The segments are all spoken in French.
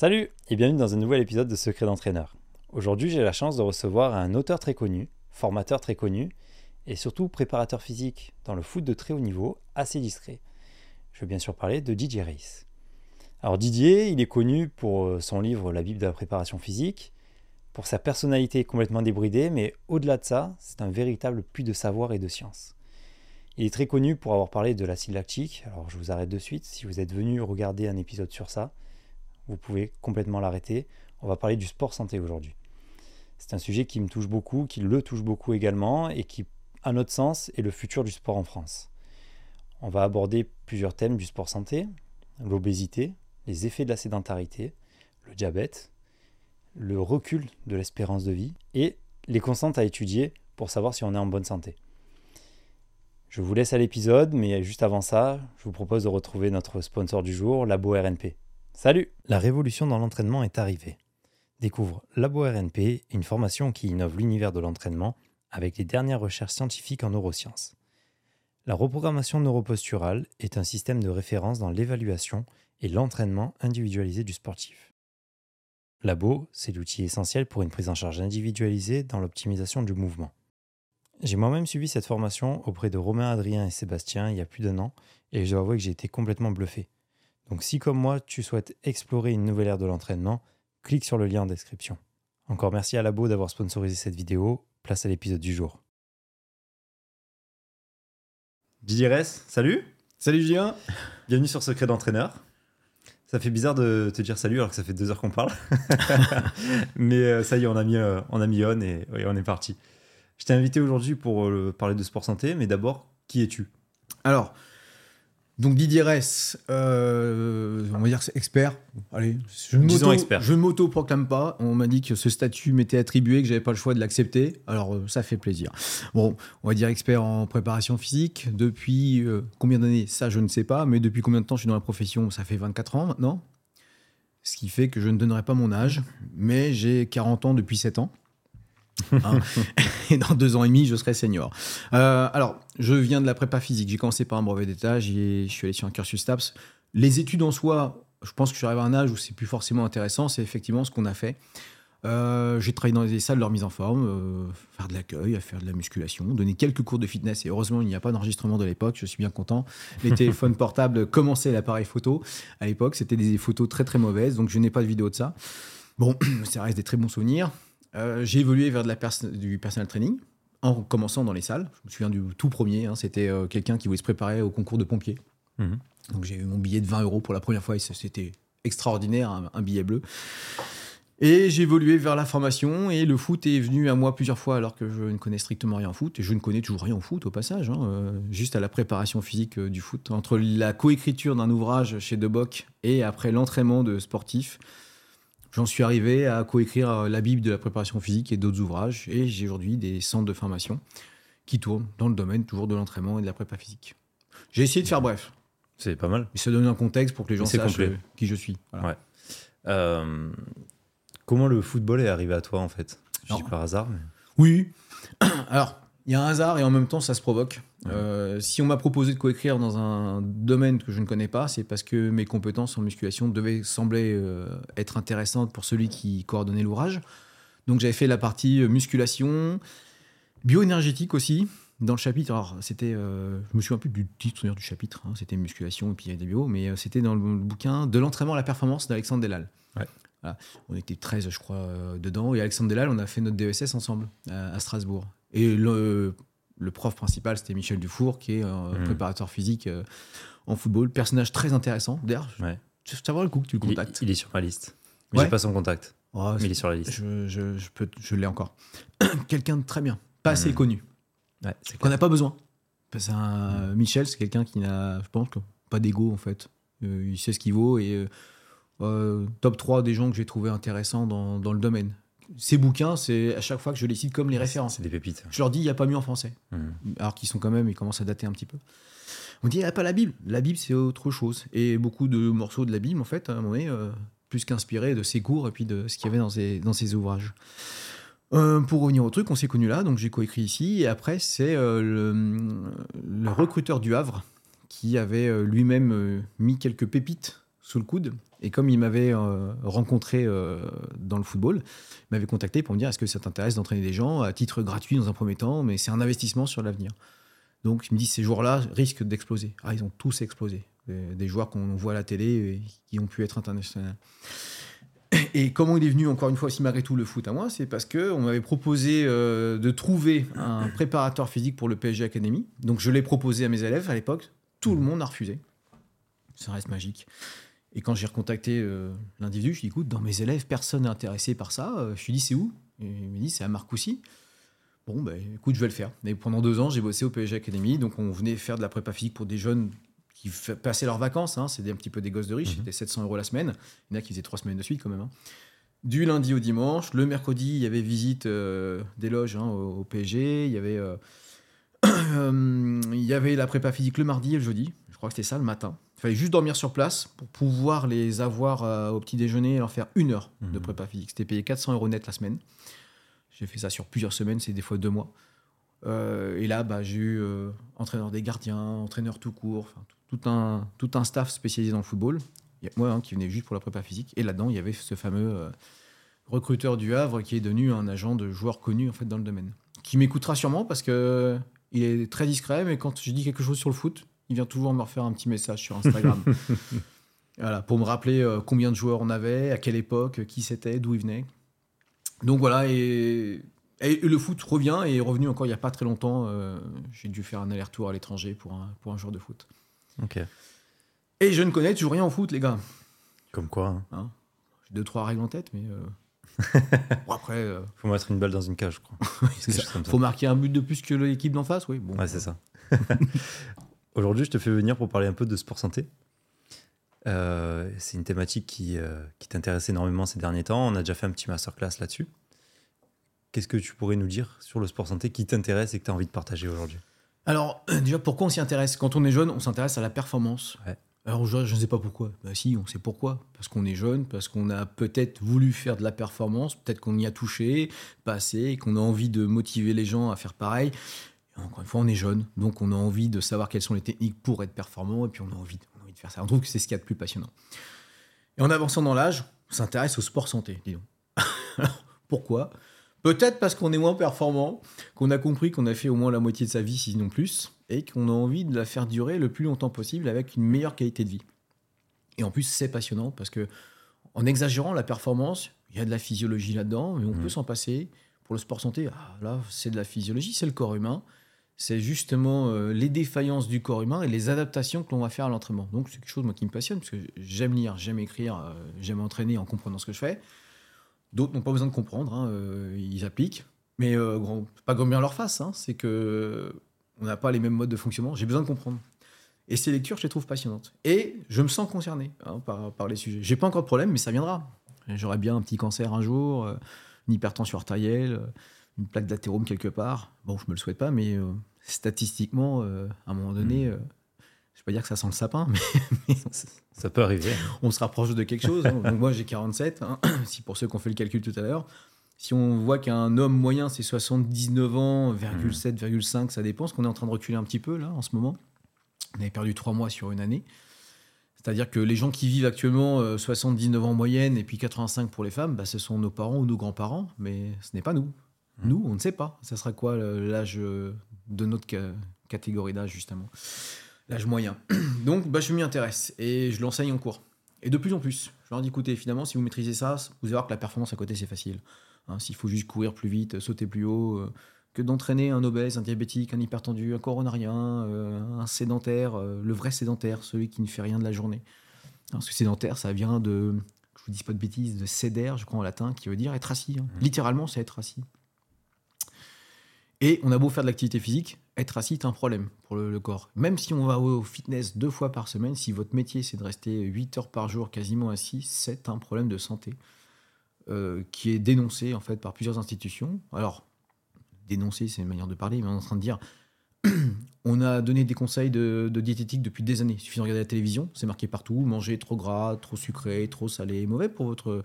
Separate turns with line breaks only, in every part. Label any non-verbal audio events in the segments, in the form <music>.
Salut et bienvenue dans un nouvel épisode de Secret d'entraîneur. Aujourd'hui, j'ai la chance de recevoir un auteur très connu, formateur très connu et surtout préparateur physique dans le foot de très haut niveau, assez discret. Je veux bien sûr parler de Didier Reis. Alors Didier, il est connu pour euh, son livre La Bible de la préparation physique, pour sa personnalité complètement débridée, mais au-delà de ça, c'est un véritable puits de savoir et de science. Il est très connu pour avoir parlé de l'acide lactique, alors je vous arrête de suite, si vous êtes venu regarder un épisode sur ça, vous pouvez complètement l'arrêter. On va parler du sport santé aujourd'hui. C'est un sujet qui me touche beaucoup, qui le touche beaucoup également, et qui, à notre sens, est le futur du sport en France. On va aborder plusieurs thèmes du sport santé, l'obésité, les effets de la sédentarité, le diabète, le recul de l'espérance de vie et les constantes à étudier pour savoir si on est en bonne santé. Je vous laisse à l'épisode, mais juste avant ça, je vous propose de retrouver notre sponsor du jour, Labo RNP. Salut La révolution dans l'entraînement est arrivée. Découvre Labo RNP, une formation qui innove l'univers de l'entraînement avec les dernières recherches scientifiques en neurosciences. La reprogrammation neuroposturale est un système de référence dans l'évaluation et l'entraînement individualisé du sportif. Labo, c'est l'outil essentiel pour une prise en charge individualisée dans l'optimisation du mouvement. J'ai moi-même suivi cette formation auprès de Romain, Adrien et Sébastien il y a plus d'un an et je dois avouer que j'ai été complètement bluffé. Donc si comme moi tu souhaites explorer une nouvelle ère de l'entraînement, clique sur le lien en description. Encore merci à Labo d'avoir sponsorisé cette vidéo, place à l'épisode du jour. Didier Ress, salut
Salut Julien <laughs>
Bienvenue sur Secret d'entraîneur. Ça fait bizarre de te dire salut alors que ça fait deux heures qu'on parle. <laughs> Mais euh, ça y est, on a mis, euh, on, a mis on et, on est parti. Je t'ai invité aujourd'hui pour euh, parler de sport santé, mais d'abord, qui es-tu?
Alors, donc Didier Ress, euh, on va dire expert. Allez, je ne m'auto-proclame pas. On m'a dit que ce statut m'était attribué, que j'avais pas le choix de l'accepter. Alors euh, ça fait plaisir. Bon, on va dire expert en préparation physique. Depuis euh, combien d'années? Ça, je ne sais pas. Mais depuis combien de temps je suis dans la profession? Ça fait 24 ans maintenant. Ce qui fait que je ne donnerai pas mon âge. Mais j'ai 40 ans depuis 7 ans. Hein. <laughs> et dans deux ans et demi, je serai senior. Euh, alors, je viens de la prépa physique. J'ai commencé par un brevet d'état, je suis allé sur un cursus STAPS. Les études en soi, je pense que je suis arrivé à un âge où c'est plus forcément intéressant. C'est effectivement ce qu'on a fait. Euh, j'ai travaillé dans des salles de leur mise en forme, euh, faire de l'accueil, faire de la musculation, donner quelques cours de fitness. Et heureusement, il n'y a pas d'enregistrement de l'époque. Je suis bien content. Les <laughs> téléphones portables commençaient l'appareil photo. À l'époque, c'était des photos très très mauvaises, donc je n'ai pas de vidéo de ça. Bon, <clears throat> ça reste des très bons souvenirs. Euh, j'ai évolué vers de la du personal training en commençant dans les salles. Je me souviens du tout premier, hein, c'était euh, quelqu'un qui voulait se préparer au concours de pompiers. Mhm. Donc j'ai eu mon billet de 20 euros pour la première fois et c'était extraordinaire, un, billet bleu. Et j'ai évolué vers la formation et le foot est venu à moi plusieurs fois alors que je ne connais strictement rien en foot et je ne connais toujours rien en foot au passage, hein, euh, juste à la préparation physique du foot. Entre la coécriture d'un ouvrage chez Deboc et après l'entraînement de sportifs, J'en suis arrivé à coécrire euh, la Bible de la préparation physique et d'autres ouvrages. Et j'ai aujourd'hui des centres de formation qui tournent dans le domaine toujours de l'entraînement et de la prépa physique. J'ai essayé de faire bref.
C'est pas mal.
Mais ça donne un contexte pour que les gens sachent euh, qui je suis.
Ouais. Euh, comment le football est arrivé à toi en fait? Je dis par hasard.
Oui. <clears throat> Alors, il y a un hasard et en même temps ça se provoque. Euh, si on m'a proposé de coécrire dans un domaine que je ne connais pas, c'est parce que mes compétences en musculation devaient sembler euh, être intéressantes pour celui qui coordonnait l'ouvrage. Donc j'avais fait la partie euh, musculation, bioénergétique aussi, dans le chapitre. Alors c'était, je me souviens plus du titre du chapitre, hein, c'était musculation et puis il y a des bio, mais c'était dans le, bouquin de l'entraînement à la performance d'Alexandre Delal. On était 13, je crois, dedans. Et Alexandre Delal, on a fait notre DESS ensemble à Strasbourg. Et le, le prof principal, c'était Michel Dufour, qui est un hmm. préparateur physique euh, en football. Personnage très intéressant. D'ailleurs, ouais. vaut le coup que tu le contactes.
Il, est sur ma liste. Mais j'ai pas son contact. Oh, mais il est sur la liste.
Je, je, je, peux, je l'ai encore. <coughs> quelqu'un de très bien. Pas assez hmm. connu. Ouais, Qu'on n'a pas besoin. Parce un, Michel, c'est quelqu'un qui n'a, je pense, pas d'ego, en fait. Euh, il sait ce qu'il vaut et euh, top 3 des gens que j'ai trouvé intéressants dans, dans le domaine ces bouquins, c'est à chaque fois que je les cite comme les références.
C'est des pépites.
Je leur dis, il n'y a pas mieux en français. Hmm. Alors qu'ils sont quand même, ils commencent à dater un petit peu. On dit, il n'y a pas la Bible. La Bible, c'est autre chose. Et beaucoup de morceaux de la Bible, en fait, à un moment donné, euh, plus qu'inspirés de ses cours et puis de ce qu'il y avait dans ses, dans ses ouvrages. Euh, pour revenir au truc, on s'est connu là, donc j'ai coécrit ici. Et après, c'est euh, le, le, recruteur du Havre qui avait lui-même mis quelques pépites sous le coude. Et comme il m'avait euh, rencontré dans le football, il m'avait contacté pour me dire est-ce que ça t'intéresse d'entraîner des gens à titre gratuit dans un premier temps, mais c'est un investissement sur l'avenir. Donc il me dit ces joueurs-là risquent d'exploser. Ah, ils ont tous explosé. Des, joueurs qu'on voit à la télé et qui ont pu être internationaux. Et comment il est venu, encore une fois, aussi malgré tout, le foot à moi C'est parce qu'on m'avait proposé euh, de trouver un préparateur physique pour le PSG Academy. Donc je l'ai proposé à mes élèves à l'époque. Tout le monde a refusé. Ça reste magique. Et quand j'ai recontacté euh, l'individu, je lui ai dit écoute, dans mes élèves, personne n'est intéressé par ça. Euh, je lui ai dit c'est où? Et il m'a dit c'est à Marcoussis. Bon, ben écoute, je vais le faire. Et pendant deux ans, j'ai bossé au PSG Academy. Donc on venait faire de la prépa physique pour des jeunes qui passaient leurs vacances. Hein, C'était un petit peu des gosses de riches. Mhm. C'était 700 euros la semaine. Il y en a qui faisaient trois semaines de suite quand même. Hein. Du lundi au dimanche. Le mercredi, il y avait visite euh, des loges hein, au, PSG. Il y avait, <clears throat> euh, il y avait la prépa physique le mardi et le jeudi. Je crois que c'était ça le matin. Il fallait juste dormir sur place pour pouvoir les avoir euh, au petit déjeuner et leur faire une heure de mhm. prépa physique. C'était payé 400 euros net la semaine. J'ai fait ça sur plusieurs semaines, c'est des fois deux mois. et là, bah, j'ai eu entraîneur des gardiens, entraîneur tout court, tout un, tout un staff spécialisé dans le football. Il y a moi hein, qui venais juste pour la prépa physique. Et là-dedans, il y avait ce fameux euh, recruteur du Havre qui est devenu un agent de joueur connu en fait, dans le domaine. Qui m'écoutera sûrement parce que il est très discret, mais quand je dis quelque chose sur le foot, il vient toujours me refaire un petit message sur Instagram. <laughs> voilà, pour me rappeler euh, combien de joueurs on avait, à quelle époque, qui c'était, d'où il venait. Donc voilà, et, le foot revient et est revenu encore il n'y a pas très longtemps. Euh, j'ai dû faire un aller-retour à l'étranger pour un, pour un joueur de foot. Et je ne connais toujours rien en foot, les gars.
Comme quoi hein.
Hein? J'ai deux, trois règles en tête, mais. Euh, <laughs>
bon, après. Euh, Faut mettre une balle dans une cage, je crois. <laughs>
Faut marquer un but de plus que l'équipe d'en face, oui.
Bon, ouais, c'est ça. Aujourd'hui, je te fais venir pour parler un peu de sport santé. Euh, c'est une thématique qui, qui t'intéresse énormément ces derniers temps. On a déjà fait un petit masterclass là-dessus. Qu'est-ce que tu pourrais nous dire sur le sport santé qui t'intéresse et que tu as envie de partager aujourd'hui?
Alors, déjà, pourquoi on s'y intéresse? Quand on est jeune, on s'intéresse à la performance. Alors, je, ne sais pas pourquoi. Bah, si, on sait pourquoi. Parce qu'on est jeune, parce qu'on a peut-être voulu faire de la performance, peut-être qu'on y a touché, pas assez, qu'on a envie de motiver les gens à faire pareil. Encore une fois, on est jeune, donc on a envie de savoir quelles sont les techniques pour être performant, et puis on a envie, on a envie de faire ça. On trouve que c'est ce qu'il y a de plus passionnant. Et en avançant dans l'âge, on s'intéresse au sport santé, disons. <laughs> pourquoi? Peut-être parce qu'on est moins performant, qu'on a compris qu'on a fait au moins la moitié de sa vie, sinon plus, et qu'on a envie de la faire durer le plus longtemps possible avec une meilleure qualité de vie. Et en plus, c'est passionnant parce que en exagérant la performance, il y a de la physiologie là-dedans, mais on mmh. peut s'en passer. Pour le sport santé, ah, là, c'est de la physiologie, c'est le corps humain. C'est justement euh, les défaillances du corps humain et les adaptations que l'on va faire à l'entraînement. Donc, c'est quelque chose moi, qui me passionne parce que j'aime lire, j'aime écrire, euh, j'aime entraîner en comprenant ce que je fais. D'autres n'ont pas besoin de comprendre, hein, euh, ils appliquent. Mais euh, pas grand bien leur face, hein, c'est que on n'a pas les mêmes modes de fonctionnement. J'ai besoin de comprendre. Et ces lectures, je les trouve passionnantes. Et je me sens concerné hein, par, par, les sujets. J'ai pas encore de problème, mais ça viendra. J'aurai bien un petit cancer un jour, une hypertension artérielle, une plaque d'athérome quelque part. Bon, je me le souhaite pas, mais statistiquement, à un moment donné, mmh. Je vais pas dire que ça sent le sapin, <laughs> mais,
ça peut arriver.
On se rapproche de quelque chose. Hein. <laughs> Donc moi j'ai 47, hein. <clears throat> si pour ceux qui ont fait le calcul tout à l'heure. Si on voit qu'un homme moyen c'est 79 ans, 7,5, ça dépend, parce qu'on est en train de reculer un petit peu là en ce moment. On avait perdu 3 mois sur une année. C'est-à-dire que les gens qui vivent actuellement 79 euh, ans en moyenne et puis 85 pour les femmes, bah, ce sont nos parents ou nos grands-parents, mais ce n'est pas nous. Nous, on ne sait pas. Ça sera quoi l'âge euh, de notre catégorie d'âge, justement? L'âge moyen. <clears throat> Donc, bah, je m'y intéresse et je l'enseigne en cours. Et de plus en plus, je leur dis écoutez, finalement, si vous maîtrisez ça, vous allez voir que la performance à côté, c'est facile. Hein, S'il faut juste courir plus vite, sauter plus haut, euh, que d'entraîner un obèse, un diabétique, un hypertendu, un coronarien, euh, un sédentaire, euh, le vrai sédentaire, celui qui ne fait rien de la journée. Parce que sédentaire, ça vient de, je vous dis pas de bêtises, de sédère, je crois en latin, qui veut dire être assis. Hein. Mmh. Littéralement, c'est être assis. Et on a beau faire de l'activité physique, être assis est un problème pour le, corps. Même si on va au fitness deux fois par semaine, si votre métier c'est de rester 8 heures par jour quasiment assis, c'est un problème de santé euh, qui est dénoncé en fait par plusieurs institutions. Alors, dénoncer, c'est une manière de parler, mais on est en train de dire <clears throat> on a donné des conseils de, diététique depuis des années. Il suffit de regarder la télévision, c'est marqué partout manger trop gras, trop sucré, trop salé, mauvais pour votre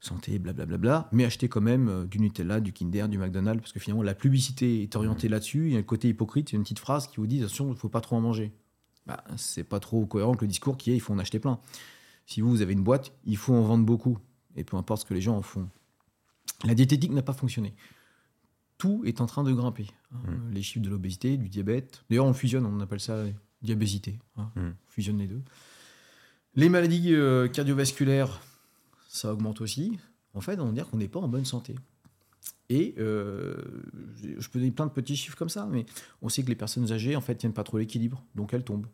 santé, blablabla, mais acheter quand même euh, du Nutella, du Kinder, du McDonald's, parce que finalement la publicité est orientée mmh. là-dessus. Il y a un côté hypocrite, il y a une petite phrase qui vous dit attention, il ne faut pas trop en manger. Bah, c'est pas trop cohérent que le discours qui est il faut en acheter plein. Si vous, vous avez une boîte, il faut en vendre beaucoup. Et peu importe ce que les gens en font. La diététique n'a pas fonctionné. Tout est en train de grimper. Hein. Mm. Les chiffres de l'obésité, du diabète. D'ailleurs, on fusionne, on appelle ça diabésité. Hein. Mm. On fusionne les deux. Les maladies euh, cardiovasculaires, ça augmente aussi. En fait, on va dire qu'on n'est pas en bonne santé. Et euh, je peux donner plein de petits chiffres comme ça, mais on sait que les personnes âgées, en fait, tiennent pas trop l'équilibre, donc elles tombent.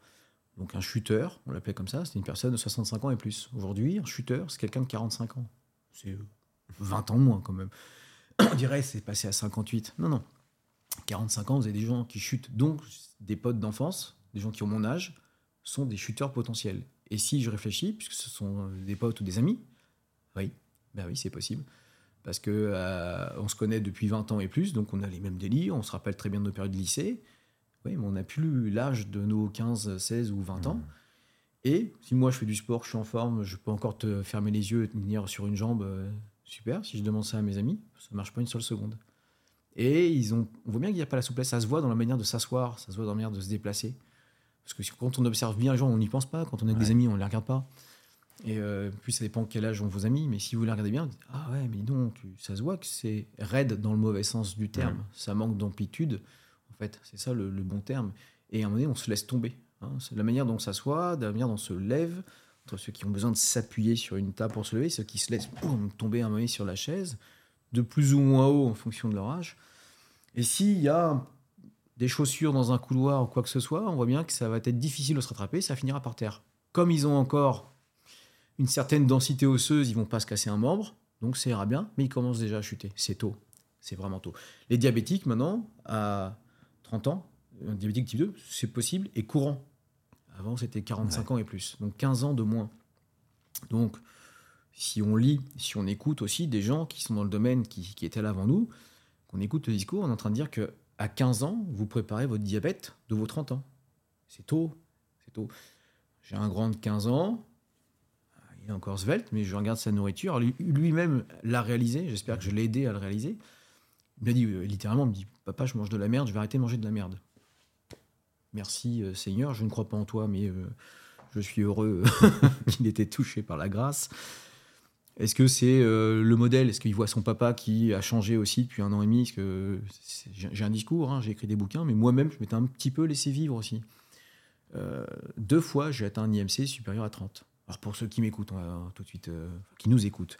Donc un chuter, on l'appelle comme ça, c'est une personne de 65 ans et plus. Aujourd'hui, un chuter, c'est quelqu'un de 45 ans. C'est 20 ans moins quand même. <coughs> On dirait c'est passé à 58. Non, non. 45 ans, vous avez des gens qui chutent. Donc, des potes d'enfance, des gens qui ont mon âge, sont des chuteurs potentiels. Et si je réfléchis, puisque ce sont des potes ou des amis, oui, ben oui, c'est possible. Parce que euh, on se connaît depuis 20 ans et plus, donc on a les mêmes délires, on se rappelle très bien de nos périodes de lycée. Oui, mais on n'a plus l'âge de nos 15, 16 ou 20 ans. Mmh. Et si moi je fais du sport, je suis en forme, je peux encore te fermer les yeux et tenir sur une jambe, euh, super. Si je demande ça à mes amis, ça ne marche pas une seule seconde. Et ils ont, on voit bien qu'il n'y a pas la souplesse, ça se voit dans la manière de s'asseoir, ça se voit dans la manière de se déplacer. Parce que quand on observe bien les gens, on n'y pense pas. Quand on a des amis, on ne les regarde pas. Et euh, puis ça dépend quel âge ont vos amis, mais si vous les regardez bien, ah ouais, mais non, ça se voit que c'est raide dans le mauvais sens du terme. Ça manque d'amplitude, en fait, c'est ça le, bon terme. Et à un moment donné, on se laisse tomber. Hein. C'est la manière dont on s'assoit, la manière dont on se lève, entre ceux qui ont besoin de s'appuyer sur une table pour se lever, ceux qui se laissent tomber un moment sur la chaise, de plus ou moins haut en fonction de leur âge. Et s'il y a des chaussures dans un couloir ou quoi que ce soit, on voit bien que ça va être difficile de se rattraper, ça finira par terre. Comme ils ont encore une certaine densité osseuse, ils vont pas se casser un membre, donc ça ira bien, mais ils commencent déjà à chuter. C'est tôt, c'est vraiment tôt. Les diabétiques, maintenant, à 30 ans, un diabétique type 2, c'est possible et courant. Avant, c'était 45 ans et plus, donc 15 ans de moins. Donc, si on lit, si on écoute aussi des gens qui sont dans le domaine, qui, qui étaient là avant nous, qu'on écoute le discours, on est en train de dire que à 15 ans, vous préparez votre diabète de vos 30 ans. C'est tôt, c'est tôt. J'ai un grand de 15 ans, il est encore svelte, mais je regarde sa nourriture. Lui-même l'a réalisé, j'espère que je l'ai aidé à le réaliser. Il m'a dit, euh, littéralement, il me dit, papa, je mange de la merde, je vais arrêter de manger de la merde. Merci euh, Seigneur, je ne crois pas en toi, mais euh, je suis heureux <laughs> qu'il ait été touché par la grâce. Est-ce que c'est le modèle? Est-ce qu'il voit son papa qui a changé aussi depuis un an et demi? J'ai un discours, hein, j'ai écrit des bouquins, mais moi-même, je m'étais un petit peu laissé vivre aussi. deux fois, j'ai atteint un IMC supérieur à 30. Alors pour ceux qui m'écoutent tout de suite, euh, qui nous écoutent,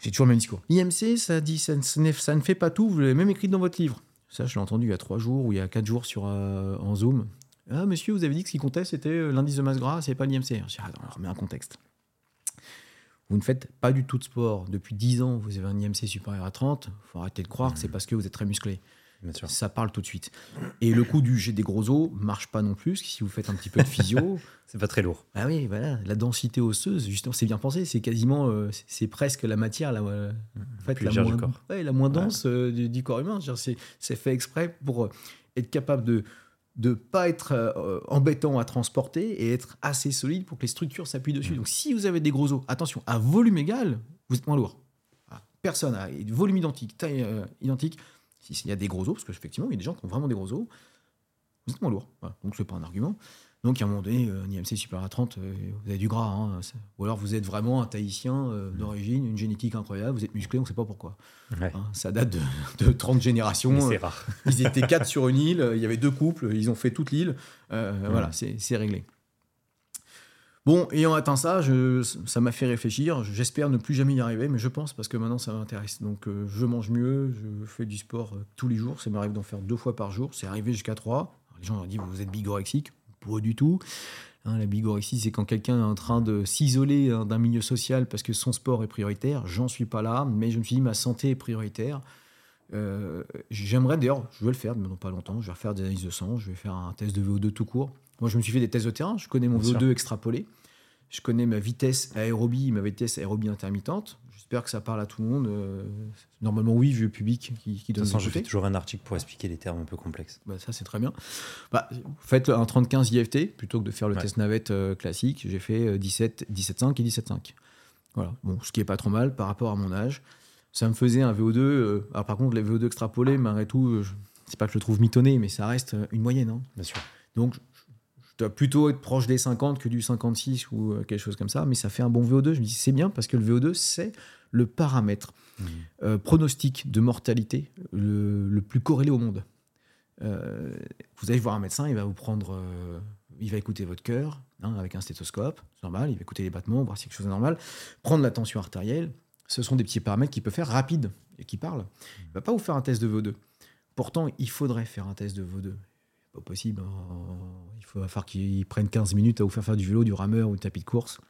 j'ai toujours le même discours. IMC, ça dit, ne, fait pas tout. Vous l'avez même écrit dans votre livre. Ça, je l'ai entendu il y a trois jours ou il y a quatre jours sur euh, en Zoom. Ah, monsieur, vous avez dit que ce qui comptait, c'était euh, l'indice de masse gras, c'est pas l'IMC. Je dis, ah, on remet un contexte. Vous ne faites pas du tout de sport. Depuis 10 ans, vous avez un IMC supérieur à 30. Il faut arrêter de croire que c'est parce que vous êtes très musclé. Ça parle tout de suite. Et le coup du j'ai des gros os marche pas non plus. Si vous faites un petit peu de physio, <laughs>
c'est pas très lourd.
Ah oui, voilà, la densité osseuse, justement, c'est bien pensé. C'est quasiment, euh, c'est presque la matière, la, en fait, la moins, la moins dense euh, du, corps humain. C'est fait exprès pour euh, être capable de de pas être embêtant à transporter et être assez solide pour que les structures s'appuient dessus. Mmh. Donc si vous avez des gros os, attention, à volume égal, vous êtes moins lourd. Personne a volume identique, taille identique, s'il y a des gros os, parce qu'effectivement, il y a des gens qui ont vraiment des gros os, vous êtes moins lourd. Voilà. Donc, ce n'est pas un argument. Donc, à un moment donné, un IMC supérieur à 30, euh, vous avez du gras. Hein, ou alors, vous êtes vraiment un Tahitien euh, d'origine, une génétique incroyable, vous êtes musclé, on ne sait pas pourquoi. Hein, ça date de, 30 générations.
C'est rare.
ils étaient quatre sur une île, il y avait deux couples, ils ont fait toute l'île. Euh, voilà, c'est réglé. Bon, ayant atteint ça, ça m'a fait réfléchir. J'espère ne plus jamais y arriver, mais je pense parce que maintenant ça m'intéresse. Donc euh, je mange mieux, je fais du sport euh, tous les jours. Ça m'arrive d'en faire deux fois par jour. C'est arrivé jusqu'à trois. les gens ont dit vous êtes bigorexique. Pas du tout. Hein, la bigorexie, c'est quand quelqu'un est en train de s'isoler hein, d'un milieu social parce que son sport est prioritaire. J'en suis pas là, mais je me suis dit ma santé est prioritaire. Euh, j'aimerais d'ailleurs, je vais le faire, mais non pas longtemps. Je vais refaire des analyses de sang, je vais faire un test de VO2 tout court. Moi, je me suis fait des tests de terrain. Je connais mon VO2 extrapolé. Je connais ma vitesse aérobie, ma vitesse aérobie intermittente. J'espère que ça parle à tout le monde. Euh, normalement, oui, vieux public qui, qui donne.
De je fais toujours un article pour expliquer les termes un peu complexes.
Bah, ça, c'est très bien. Bah, faites un 30-15 IFT plutôt que de faire le test navette euh, classique. J'ai fait 17, euh, 17,5 et 17,5. Voilà. Bon, ce qui est pas trop mal par rapport à mon âge. Ça me faisait un VO2. alors, par contre, les VO2 extrapolés, malgré tout, c'est pas que je le trouve mitonné, mais ça reste une moyenne. Hein.
Bien sûr.
Donc, dois plutôt être proche des 50 que du 56 ou euh, quelque chose comme ça, mais ça fait un bon VO2. Je me dis, c'est bien parce que le VO2, c'est le paramètre mmh. euh, pronostic de mortalité le, plus corrélé au monde. Euh, vous allez voir un médecin, il va vous prendre, il va écouter votre cœur hein, avec un stéthoscope, c'est normal, il va écouter les battements, voir si quelque chose est normal, prendre la tension artérielle. Ce sont des petits paramètres qu'il peut faire rapide et qui parlent. Il ne va pas vous faire un test de VO2. Pourtant, il faudrait faire un test de VO2 pas possible. Hein. Il faut falloir qu'ils prennent 15 minutes à vous faire faire du vélo, du rameur ou du tapis de course.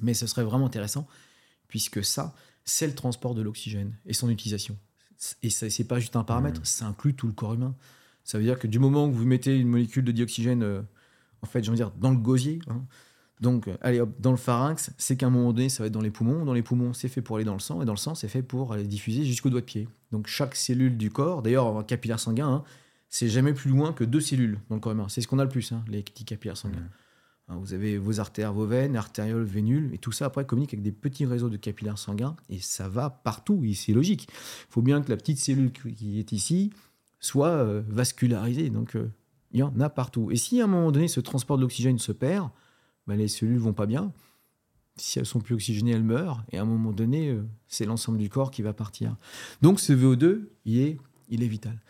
Mais ce serait vraiment intéressant, puisque ça, c'est le transport de l'oxygène et son utilisation. Et ce n'est pas juste un paramètre, mmh. ça inclut tout le corps humain. Ça veut dire que du moment où vous mettez une molécule de dioxygène, euh, en fait, je veux dire, dans le gosier, hein, donc, allez hop, dans le pharynx, c'est qu'à un moment donné, ça va être dans les poumons. Dans les poumons, c'est fait pour aller dans le sang. Et dans le sang, c'est fait pour aller diffuser jusqu'au doigt de pied. Donc, chaque cellule du corps, d'ailleurs, un capillaire sanguin, hein, c'est jamais plus loin que deux cellules dans le corps humain. C'est ce qu'on a le plus, hein, les petits capillaires sanguins. Hein, vous avez vos artères, vos veines, artérioles, vénules, et tout ça après communique avec des petits réseaux de capillaires sanguins, et ça va partout, et c'est logique. Il faut bien que la petite cellule qui est ici soit euh, vascularisée, donc euh, il y en a partout. Et si à un moment donné ce transport de l'oxygène se perd, ben, les cellules vont pas bien. Si elles sont plus oxygénées, elles meurent, et à un moment donné, euh, c'est l'ensemble du corps qui va partir. Donc ce VO2, il est, il est vital.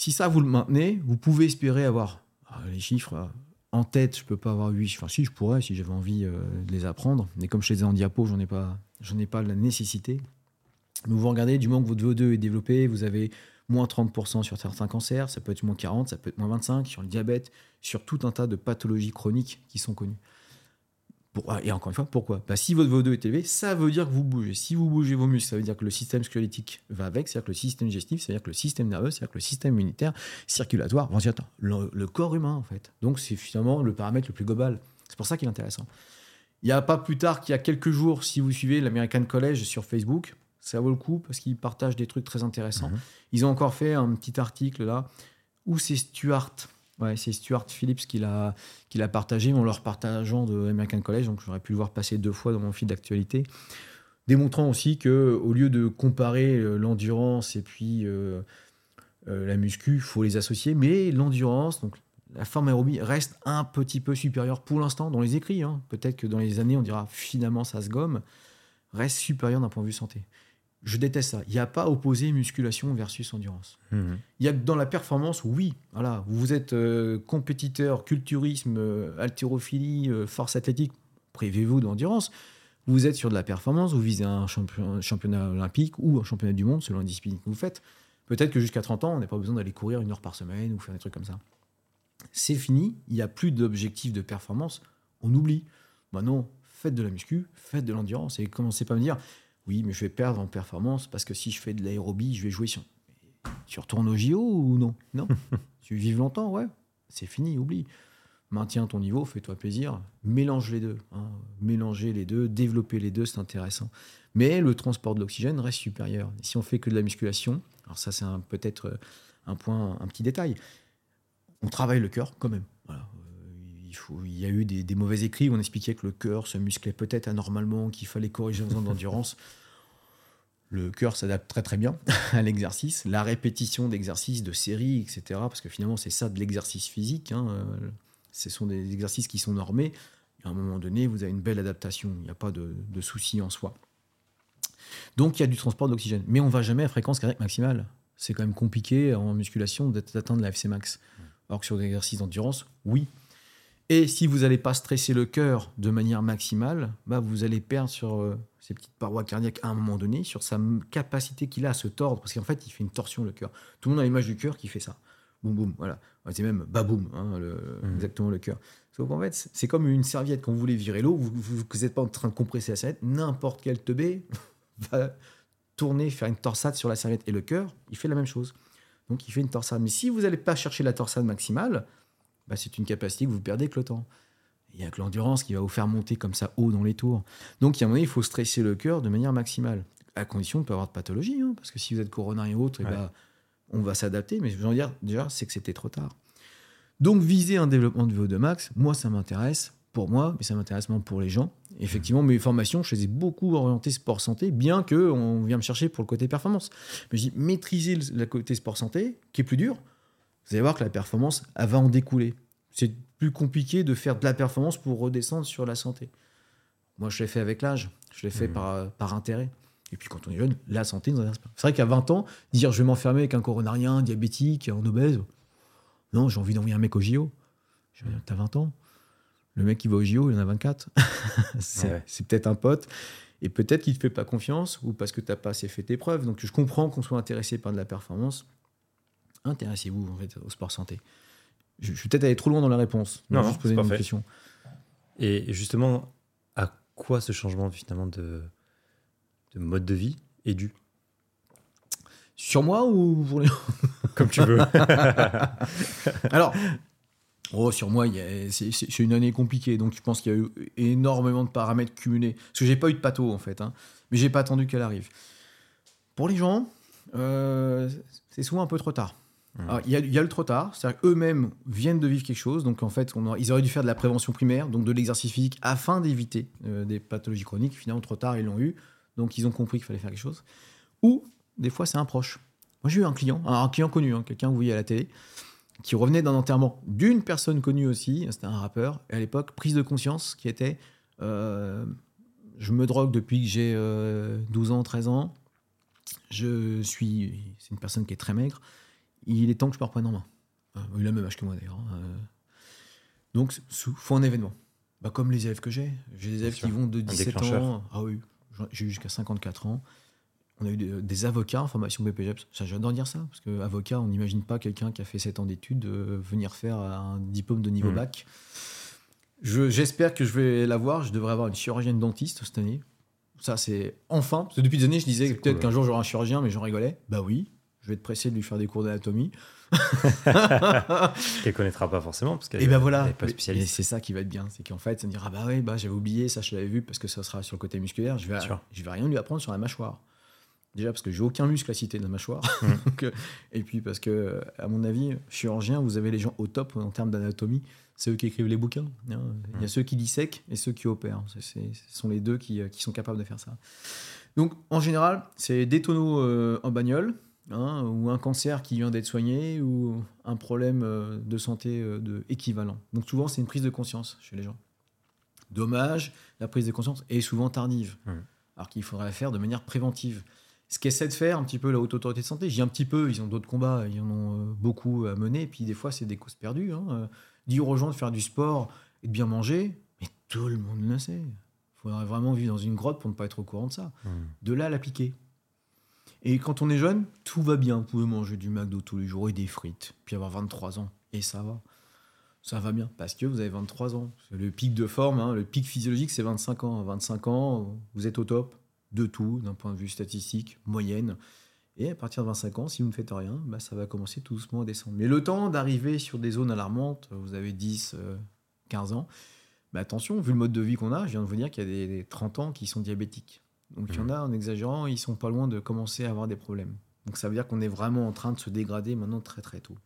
Si ça, vous le maintenez, vous pouvez espérer avoir ah, les chiffres euh, en tête. Je peux pas avoir 8 Enfin, si, je pourrais, si j'avais envie euh, de les apprendre. Mais comme je les ai en diapo, j'en ai pas, ai pas la nécessité. Mais vous regardez, du moment que votre VO2 est développé, vous avez moins 30% sur certains cancers, ça peut être moins 40, ça peut être moins 25 sur le diabète, sur tout un tas de pathologies chroniques qui sont connues. Ah, et encore une fois, pourquoi? Bah, Si votre VO2 est élevé, ça veut dire que vous bougez. Si vous bougez vos muscles, ça veut dire que le système squelettique va avec, c'est-à-dire que le système digestif, c'est-à-dire que le système nerveux, c'est-à-dire que le système immunitaire, circulatoire, ventilateur, le, le corps humain en fait. Donc c'est finalement le paramètre le plus global. C'est pour ça qu'il est intéressant. Il n'y a pas plus tard qu'il y a quelques jours, si vous suivez l'American College sur Facebook, ça vaut le coup parce qu'ils partagent des trucs très intéressants. Mhm. Ils ont encore fait un petit article là où c'est Stuart C'est Stuart Phillips qui l'a, partagé en leur partageant de American College, donc j'aurais pu le voir passer deux fois dans mon fil d'actualité, démontrant aussi que au lieu de comparer euh, l'endurance et puis euh, euh, la muscu, il faut les associer, mais l'endurance, donc la forme aérobie reste un petit peu supérieure pour l'instant dans les écrits. Hein. Peut-être que dans les années, on dira finalement ça se gomme, reste supérieure d'un point de vue santé. Je déteste ça. Il n'y a pas opposé musculation versus endurance. Mhm. Il y a dans la performance, oui, voilà, vous êtes euh, compétiteur, culturisme, euh, haltérophilie, euh, force athlétique, prévez-vous d'endurance. Vous êtes sur de la performance, vous visez un, championnat olympique ou un championnat du monde selon la discipline que vous faites. Peut-être que jusqu'à 30 ans, on n'a pas besoin d'aller courir une heure par semaine ou faire des trucs comme ça. C'est fini, il n'y a plus d'objectif de performance, on oublie. Maintenant, faites de la muscu, faites de l'endurance et commencez pas à me dire oui, mais je vais perdre en performance parce que si je fais de l'aérobie, je vais jouer sur. Tu retournes au JO ou non? Non. <laughs> tu vives longtemps, ouais. C'est fini, oublie. Maintiens ton niveau, fais-toi plaisir. Mélange les deux. Hein. Mélanger les deux, développer les deux, c'est intéressant. Mais le transport de l'oxygène reste supérieur. Si on fait que de la musculation, alors ça c'est peut-être un point, un petit détail. On travaille le cœur quand même. Voilà il, y a eu des, mauvais écrits où on expliquait que le cœur se musclait peut-être anormalement, qu'il fallait corriger en zone d'endurance. <laughs> Le cœur s'adapte très très bien <laughs> à l'exercice, la répétition d'exercices, de séries, etc. Parce que finalement, c'est ça de l'exercice physique. Hein. Ce sont des exercices qui sont normés. à un moment donné, vous avez une belle adaptation. Il n'y a pas de, de souci en soi. Donc, il y a du transport d'oxygène. Mais on ne va jamais à fréquence cardiaque maximale. C'est quand même compliqué en musculation d'atteindre la FC max. Alors que sur des exercices d'endurance, oui, et si vous n'allez pas stresser le cœur de manière maximale, bah vous allez perdre sur euh, ces petites parois cardiaques à un moment donné, sur sa capacité qu'il a à se tordre, parce qu'en fait, il fait une torsion le cœur. Tout le monde a l'image du cœur qui fait ça. Boum, boum, voilà. C'est même baboum, hein, mmh. exactement le cœur. Sauf qu'en fait, c'est comme une serviette. Quand vous voulez virer l'eau, vous n'êtes pas en train de compresser la serviette. N'importe quel teubé <laughs> va tourner, faire une torsade sur la serviette. Et le cœur, il fait la même chose. Donc, il fait une torsade. Mais si vous n'allez pas chercher la torsade maximale, bah, c'est une capacité que vous perdez avec le temps. Il y a que l'endurance qui va vous faire monter comme ça haut dans les tours. Donc, il y a un moment, il faut stresser le cœur de manière maximale, à condition de ne pas avoir de pathologie. Hein, parce que si vous êtes corona et autres, eh ben, on va s'adapter. Mais je veux dire, déjà, c'est que c'était trop tard. Donc, viser un développement de VO2 max, moi, ça m'intéresse pour moi, mais ça m'intéresse moins pour les gens. Effectivement, mes formations, je les ai beaucoup orientées sport santé, bien que on vient me chercher pour le côté performance. Mais je dis maîtriser le côté sport santé, qui est plus dur, vous allez voir que la performance, elle va en découler. C'est plus compliqué de faire de la performance pour redescendre sur la santé. Moi, je l'ai fait avec l'âge, je l'ai fait mmh. par, par intérêt. Et puis quand on est jeune, la santé nous intéresse pas. C'est vrai qu'à 20 ans, dire je vais m'enfermer avec un coronarien, diabétique, un obèse, non, j'ai envie d'envoyer un mec au JO. Je veux dire, t'as 20 ans. Le mec qui va au JO, il en a 24. <laughs> c'est peut-être un pote. Et peut-être qu'il ne te fait pas confiance ou parce que tu n'as pas assez fait tes preuves. Donc je comprends qu'on soit intéressé par de la performance. Intéressez-vous en fait, au sport santé. Je, je vais peut-être aller trop loin dans la réponse.
Non, juste poser une question. Et justement, à quoi ce changement finalement de, de mode de vie est dû?
Sur moi ou pour les...
Comme tu veux. <laughs>
Alors, Oh, sur moi, c'est une année compliquée, donc je pense qu'il y a eu énormément de paramètres cumulés. Parce que j'ai pas eu de pato en fait, hein, mais j'ai pas attendu qu'elle arrive. Pour les gens, euh, c'est souvent un peu trop tard. Il y, a le trop tard, c'est-à-dire qu'eux-mêmes viennent de vivre quelque chose, donc en fait, ils auraient dû faire de la prévention primaire, donc de l'exercice physique, afin d'éviter euh, des pathologies chroniques. Finalement, trop tard, ils l'ont eu, donc ils ont compris qu'il fallait faire quelque chose. Ou, des fois, c'est un proche. Moi, j'ai eu un client, un client connu, hein, quelqu'un que vous voyez à la télé, qui revenait d'un enterrement d'une personne connue aussi, c'était un rappeur, et à l'époque, prise de conscience qui était euh, je me drogue depuis que j'ai 12 euh, ans, 13 ans, je suis, c'est une personne qui est très maigre, il est temps que je me reprenne en main. Euh, il a le même âge que moi d'ailleurs. Hein, donc, il faut un événement. Bah, comme les élèves que j'ai. J'ai des élèves qui vont de 17 ans. Ah oui, j'ai jusqu'à 54 ans on a eu des, avocats en formation BPGEPS. J'adore dire ça, parce qu'avocat, on n'imagine pas quelqu'un qui a fait 7 ans d'études euh, venir faire un diplôme de niveau mmh. bac. J'espère que je vais l'avoir. Je devrais avoir une chirurgienne dentiste cette année. Ça, c'est enfin. Parce que depuis des années, je disais peut-être qu'un jour j'aurai un chirurgien, mais j'en rigolais. Bah oui, vais être pressé de lui faire des cours d'anatomie. <laughs>
qu'elle connaîtra pas forcément parce qu'elle
et ben voilà pas spécialiste. C'est ça qui va être bien, c'est qu'en fait, ça me dira ah bah oui, bah j'avais oublié ça, je l'avais vu parce que ça sera sur le côté musculaire. Je vais, je vais rien lui apprendre sur la mâchoire. Déjà parce que j'ai aucun muscle à citer de la mâchoire. <laughs> Mmh. Euh, et puis parce que, à mon avis, chirurgien, vous avez les gens au top en termes d'anatomie. C'est eux qui écrivent les bouquins. Hein. Il y a mmh. ceux qui dissèquent et ceux qui opèrent. ce sont les deux qui, euh, qui, sont capables de faire ça. Donc, en général, c'est des tonneaux euh, en bagnole, hein, ou un cancer qui vient d'être soigné, ou un problème de santé de équivalent. Donc, souvent, c'est une prise de conscience chez les gens. Dommage, la prise de conscience est souvent tardive. Mmh. Alors qu'il faudrait la faire de manière préventive ce qu'essaie de faire un petit peu la haute autorité de santé. J'ai un petit peu, ils ont d'autres combats, ils en ont euh, beaucoup à mener, puis des fois c'est des causes perdues. Hein. Euh, dire aux gens de faire du sport et de bien manger, mais tout le monde le sait. Il faudrait vraiment vivre dans une grotte pour ne pas être au courant de ça. Mmh. De là l'appliquer. Et quand on est jeune, tout va bien. Vous pouvez manger du McDo tous les jours et des frites, puis avoir 23 ans, et ça va. Ça va bien, parce que vous avez 23 ans. Le pic de forme, hein, le pic physiologique, c'est 25 ans. À 25 ans, vous êtes au top de tout, d'un point de vue statistique, moyenne. Et à partir de 25 ans, si vous ne faites rien, bah, ça va commencer tout doucement à descendre. Mais le temps d'arriver sur des zones alarmantes, vous avez 10, 15 euh, ans, bah, attention, vu le mode de vie qu'on a, je viens de vous dire qu'il y a des, 30 ans qui sont diabétiques. Donc il y en mmh. a, en exagérant, ils sont pas loin de commencer à avoir des problèmes. Donc ça veut dire qu'on est vraiment en train de se dégrader maintenant très très tôt.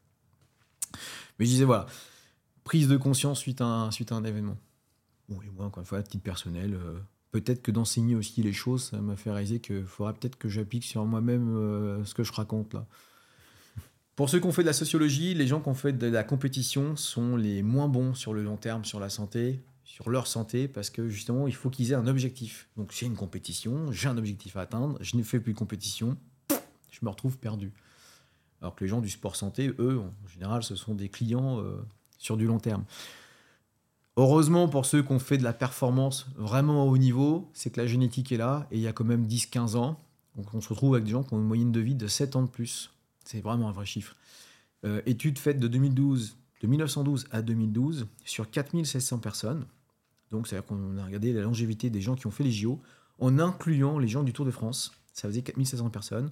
Mais je disais, voilà, prise de conscience suite à un, suite à un événement. Bon, et moi, encore une fois, à titre personnel, euh, peut-être que d'enseigner aussi les choses, ça m'a fait réaliser qu'il faudra peut-être que j'applique sur moi-même euh, ce que je raconte là. Pour ceux qui ont fait de la sociologie, les gens qui ont fait de la compétition sont les moins bons sur le long terme, sur la santé, sur leur santé, parce que justement, il faut qu'ils aient un objectif. Donc, j'ai une compétition, j'ai un objectif à atteindre, je ne fais plus de compétition, je me retrouve perdu. Alors que les gens du sport santé, eux, en général, ce sont des clients euh, sur du long terme. Heureusement pour ceux qui ont fait de la performance vraiment au haut niveau, c'est que la génétique est là et il y a quand même 10-15 ans. Donc on se retrouve avec des gens qui ont une moyenne de vie de 7 ans de plus. C'est vraiment un vrai chiffre. Euh, étude faite de 2012, de 1912 à 2012 sur 4700 personnes. Donc c'est-à-dire qu'on a regardé la longévité des gens qui ont fait les JO en incluant les gens du Tour de France. Ça faisait 4700 personnes.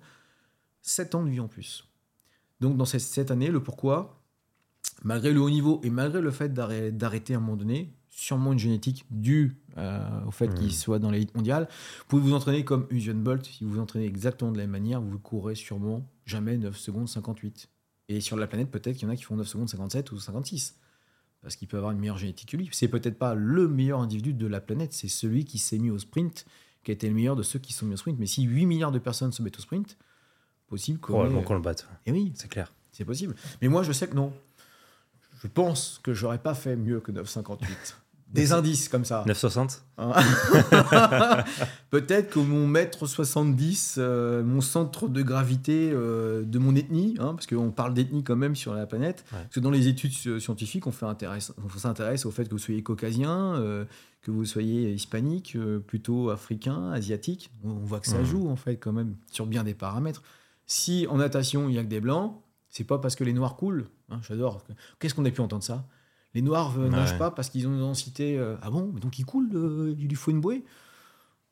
7 ans de vie en plus. Donc dans cette, année, le pourquoi, malgré le haut niveau et malgré le fait d'arrêter à un moment donné, sûrement une génétique due euh, au fait qu'il hmm. soit dans l'élite mondiale, vous pouvez vous entraîner comme Usain Bolt. Si vous vous entraînez exactement de la même manière, vous courrez sûrement jamais 9 secondes 58. Et sur la planète, peut-être qu'il y en a qui font 9 secondes 57 ou 56. Parce qu'il peut avoir une meilleure génétique que lui. C'est peut-être pas le meilleur individu de la planète, c'est celui qui s'est mis au sprint, qui a été le meilleur de ceux qui sont mis au sprint. Mais si 8 milliards de personnes se mettent au sprint, possible qu'on
qu'on le batte.
Et eh oui,
c'est clair.
C'est possible. Mais moi, je sais que non je pense que j'aurais pas fait mieux que 9,58. Des indices comme ça.
9,60 <laughs>
Peut-être que mon mètre 70, euh, mon centre de gravité euh, de mon ethnie, hein, parce qu'on parle d'ethnie quand même sur la planète, parce que dans les études scientifiques, on, fait on s'intéresse au fait que vous soyez caucasien, euh, que vous soyez hispanique, plutôt africain, asiatique. On voit que ça mmh. joue en fait quand même sur bien des paramètres. Si en natation il y a que des blancs, c'est pas parce que les noirs coulent. Hein, j'adore. Qu'est-ce qu'on a pu entendre ça? Les noirs ne nagent pas parce qu'ils ont une densité. Euh, ah bon Donc ils coulent euh, du faut une bouée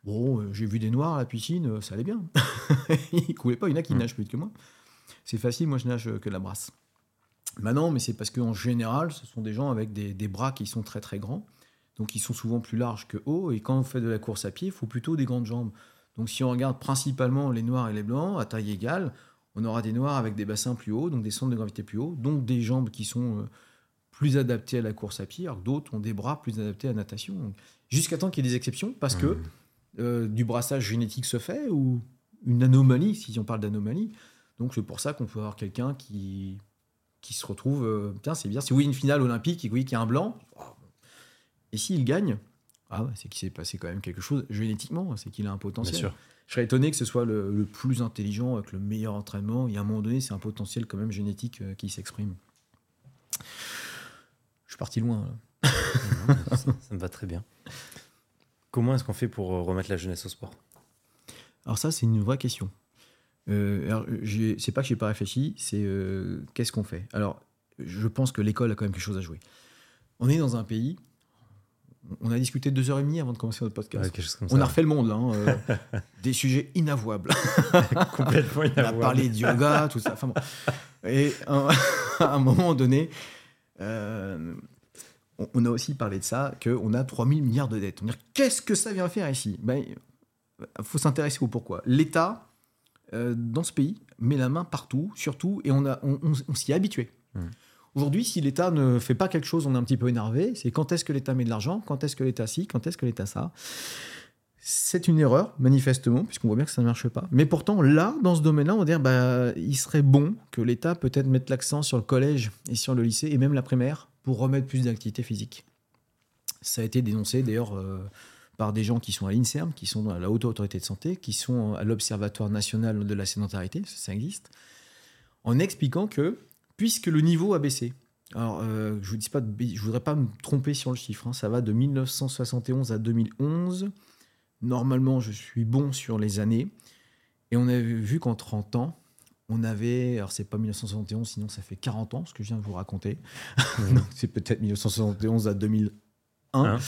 Bon, euh, j'ai vu des noirs à la piscine, ça allait bien. <laughs> ils coulaient pas, il y en a qui mm. nagent plus que moi. C'est facile, moi je nage que la brasse. Bah non, mais c'est parce qu'en général, ce sont des gens avec des, des, bras qui sont très très grands. Donc ils sont souvent plus larges que hauts. Et quand on fait de la course à pied, il faut plutôt des grandes jambes. Donc si on regarde principalement les noirs et les blancs à taille égale, on aura des noirs avec des bassins plus hauts, donc des centres de gravité plus hauts, donc des jambes qui sont euh, plus adaptées à la course à pied, alors d'autres ont des bras plus adaptés à la natation. Jusqu'à temps qu'il y ait des exceptions, parce que mmh. euh, du brassage génétique se fait, ou une anomalie, si on parle d'anomalie. Donc c'est pour ça qu'on peut avoir quelqu'un qui, qui se retrouve, euh, tiens c'est bien, si oui une finale olympique et oui qu'il y a un blanc, et s'il gagne, ah c'est qu'il s'est passé quand même quelque chose génétiquement, c'est qu'il a un potentiel. Bien sûr je serais étonné que ce soit le, plus intelligent, avec le meilleur entraînement. Il y a un moment donné, c'est un potentiel quand même génétique euh, qui s'exprime. Je suis parti loin. <laughs>
ça, me va très bien. Comment est-ce qu'on fait pour euh, remettre la jeunesse au sport?
Alors ça, c'est une vraie question. Euh, c'est pas que j'ai pas réfléchi, c'est euh, qu'est-ce qu'on fait? Alors, je pense que l'école a quand même quelque chose à jouer. On est dans un pays on a discuté deux heures et demie avant de commencer notre podcast. on a refait le monde, là, hein, euh, <laughs> des sujets inavouables. <laughs>
Complètement inavouables.
On a parlé de yoga, tout ça. Et à un moment donné, euh, on a aussi parlé de ça, qu'on a 3000 milliards de dettes. On dit, qu'est-ce que ça vient faire ici? Il ben, faut s'intéresser au pourquoi. L'État, euh, dans ce pays, met la main partout, surtout, et on, on, s'y est habitué. Mmh. Aujourd'hui, si l'État ne fait pas quelque chose, on est un petit peu énervé. C'est quand est-ce que l'État met de l'argent? Quand est-ce que l'État ci? Quand est-ce que l'État ça? C'est une erreur, manifestement, puisqu'on voit bien que ça ne marche pas. Mais pourtant, là, dans ce domaine-là, on va dire bah, il serait bon que l'État peut-être mette l'accent sur le collège et sur le lycée, et même la primaire, pour remettre plus d'activité physique. Ça a été dénoncé d'ailleurs euh, par des gens qui sont à l'INSERM, qui sont à la Haute Autorité de Santé, qui sont à l'Observatoire National de la Sédentarité, ça existe, en expliquant que puisque le niveau a baissé. Alors, euh, je ne voudrais pas me tromper sur le chiffre. Hein. ça va de 1971 à 2011. Normalement, je suis bon sur les années. Et on a vu qu'en 30 ans, on avait, alors c'est pas 1971, sinon ça fait 40 ans, ce que je viens de vous raconter. Mmh. <laughs> c'est peut-être 1971 à 2001, hein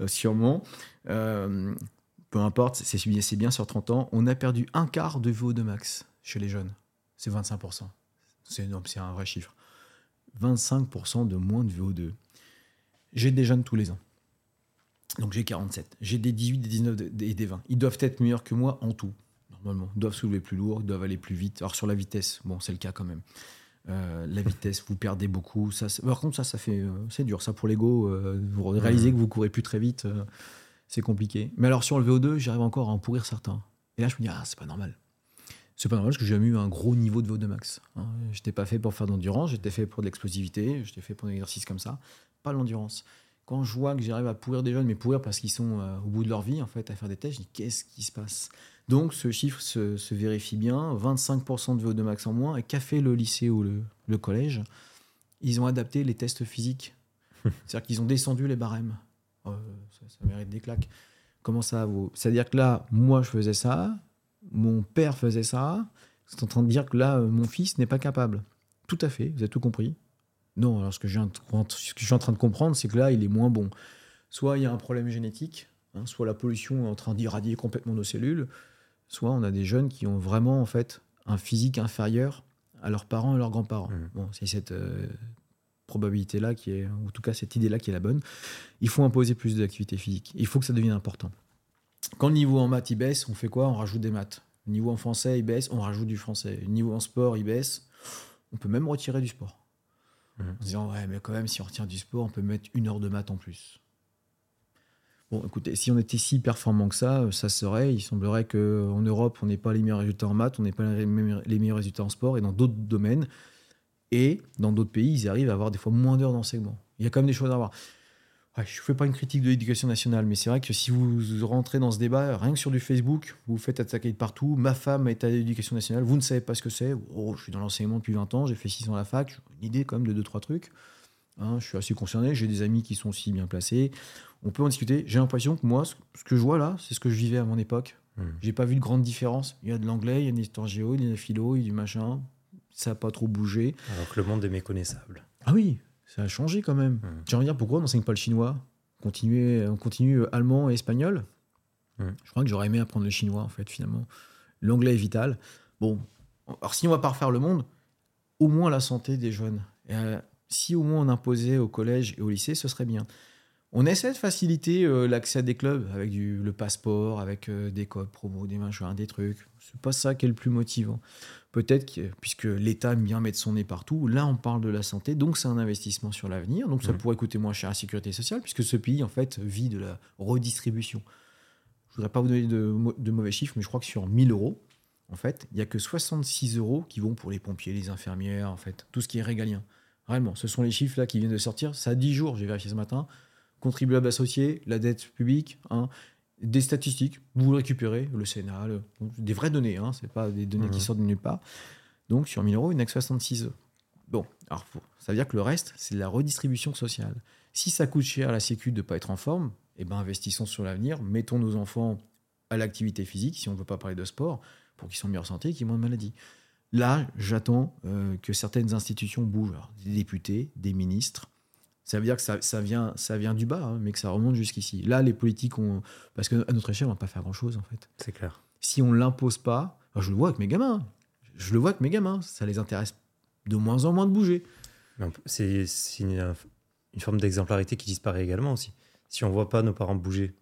euh, sûrement. Euh, peu importe, c'est bien sur 30 ans. On a perdu un quart de VO2 max chez les jeunes. C'est 25%. C'est énorme, c'est un vrai chiffre. 25% de moins de VO2. J'ai des jeunes tous les ans. Donc j'ai 47. J'ai des 18, des 19 et des 20. Ils doivent être meilleurs que moi en tout, normalement. Ils doivent soulever plus lourd, ils doivent aller plus vite. Alors sur la vitesse, bon, c'est le cas quand même. Euh, la vitesse, vous perdez beaucoup. Par contre, ça, ça fait, euh, c'est dur. Ça pour l'ego, euh, vous réalisez que vous courez plus très vite, c'est compliqué. Mais alors sur le VO2, j'arrive encore à en pourrir certains. Et là, je me dis, ah, c'est pas normal. C'est pas normal parce que j'ai jamais eu un gros niveau de VO2 max. Hein. J'étais pas fait pour faire de l'endurance, j'étais fait pour de l'explosivité, j'étais fait pour un exercice comme ça, pas l'endurance. Quand je vois que j'arrive à pourrir des jeunes, mais pourrir parce qu'ils sont euh, au bout de leur vie, en fait, à faire des tests, je dis qu'est-ce qui se passe? Donc ce chiffre se, vérifie bien 25% de VO2 max en moins. Et qu'a fait le lycée ou le, collège? Ils ont adapté les tests physiques. <laughs> C'est-à-dire qu'ils ont descendu les barèmes. Euh, ça, ça, mérite des claques. Comment ça vaut? C'est-à-dire que là, moi, je faisais ça, mon père faisait ça, êtes en train de dire que là, euh, mon fils n'est pas capable. Tout à fait, vous avez tout compris. Non, alors ce que, je suis en train de comprendre, c'est que là, il est moins bon. Soit il y a un problème génétique, hein, soit la pollution est en train d'irradier complètement nos cellules, soit on a des jeunes qui ont vraiment en fait un physique inférieur à leurs parents et leurs grands-parents. Mmh. Bon, c'est cette euh, probabilité-là qui est, en tout cas cette idée-là qui est la bonne. Il faut imposer plus d'activité physique. Il faut que ça devienne important. Quand le niveau en maths il baisse, on fait quoi? On rajoute des maths. Le niveau en français il baisse, on rajoute du français. Le niveau en sport il baisse, on peut même retirer du sport. Mmh. En disant ouais mais quand même si on retire du sport, on peut mettre une heure de maths en plus. Bon, écoutez, si on était si performant que ça, ça serait. Il semblerait qu'en Europe, on n'ait pas les meilleurs résultats en maths, on n'ait pas les meilleurs résultats en sport et dans d'autres domaines. Et dans d'autres pays, ils arrivent à avoir des fois moins d'heures d'enseignement. Il y a quand même des choses à voir. Je ne fais pas une critique de l'éducation nationale, mais c'est vrai que si vous rentrez dans ce débat, rien que sur du Facebook, vous vous faites attaquer de partout. Ma femme est à l'éducation nationale, vous ne savez pas ce que c'est. Oh, je suis dans l'enseignement depuis 20 ans, j'ai fait 6 ans à la fac, j'ai une idée quand même de 2-3 trucs. Hein, je suis assez concerné, j'ai des amis qui sont aussi bien placés. On peut en discuter. J'ai l'impression que moi, ce que je vois là, c'est ce que je vivais à mon époque. Je hmm. J'ai pas vu de grande différence. Il y a de l'anglais, il y a de l'histoire géo, il y a de la philo, il y a du machin. Ça n'a pas trop bougé.
Alors que le monde est méconnaissable.
Ah oui, ça a changé quand même. Hmm. J'ai envie de dire pourquoi on n'enseigne pas le chinois? Continuer, On continue euh, allemand et espagnol? Hmm. Je crois que j'aurais aimé apprendre le chinois en fait finalement. L'anglais est vital. Bon, alors si on va pas refaire le monde, au moins la santé des jeunes. Euh, si au moins on imposait au collège et au lycée, ce serait bien. On essaie de faciliter euh, l'accès à des clubs avec du, le passeport, avec euh, des codes promo, des machins, des trucs. C'est pas ça qui est le plus motivant. Peut-être que, puisque l'État aime bien mettre son nez partout, là on parle de la santé, donc c'est un investissement sur l'avenir. Donc ça mmh. pourrait coûter moins cher à la sécurité sociale, puisque ce pays en fait vit de la redistribution. Je voudrais pas vous donner de, de mauvais chiffres, mais je crois que sur 1000 euros, en fait, il y a que 66 euros qui vont pour les pompiers, les infirmières, en fait, tout ce qui est régalien. Réellement, ce sont les chiffres là qui viennent de sortir. Ça a 10 jours, j'ai vérifié ce matin. Contribuables associés, la dette publique, hein, des statistiques, vous le récupérez, le Sénat, des vraies données, hein, c'est pas des données qui mmh. sortent de nulle part. Donc sur 1000 euros, il n'y a que 66 Bon, alors ça veut dire que le reste, c'est de la redistribution sociale. Si ça coûte cher à la Sécu de ne pas être en forme, eh ben investissons sur l'avenir, mettons nos enfants à l'activité physique, si on ne veut pas parler de sport, pour qu'ils soient en meilleure santé et qu'ils aient moins de maladies. Là, j'attends euh, que certaines institutions bougent. des députés, des ministres. Ça veut dire que ça, vient, ça vient du bas, hein, mais que ça remonte jusqu'ici. Là, les politiques ont. Parce qu'à notre échelle, on ne va pas faire grand-chose, en fait.
C'est clair.
Si on ne l'impose pas. je le vois avec mes gamins. Je le vois avec mes gamins. Ça les intéresse de moins en moins de bouger.
C'est une, une, forme d'exemplarité qui disparaît également aussi. Si on ne voit pas nos parents bouger,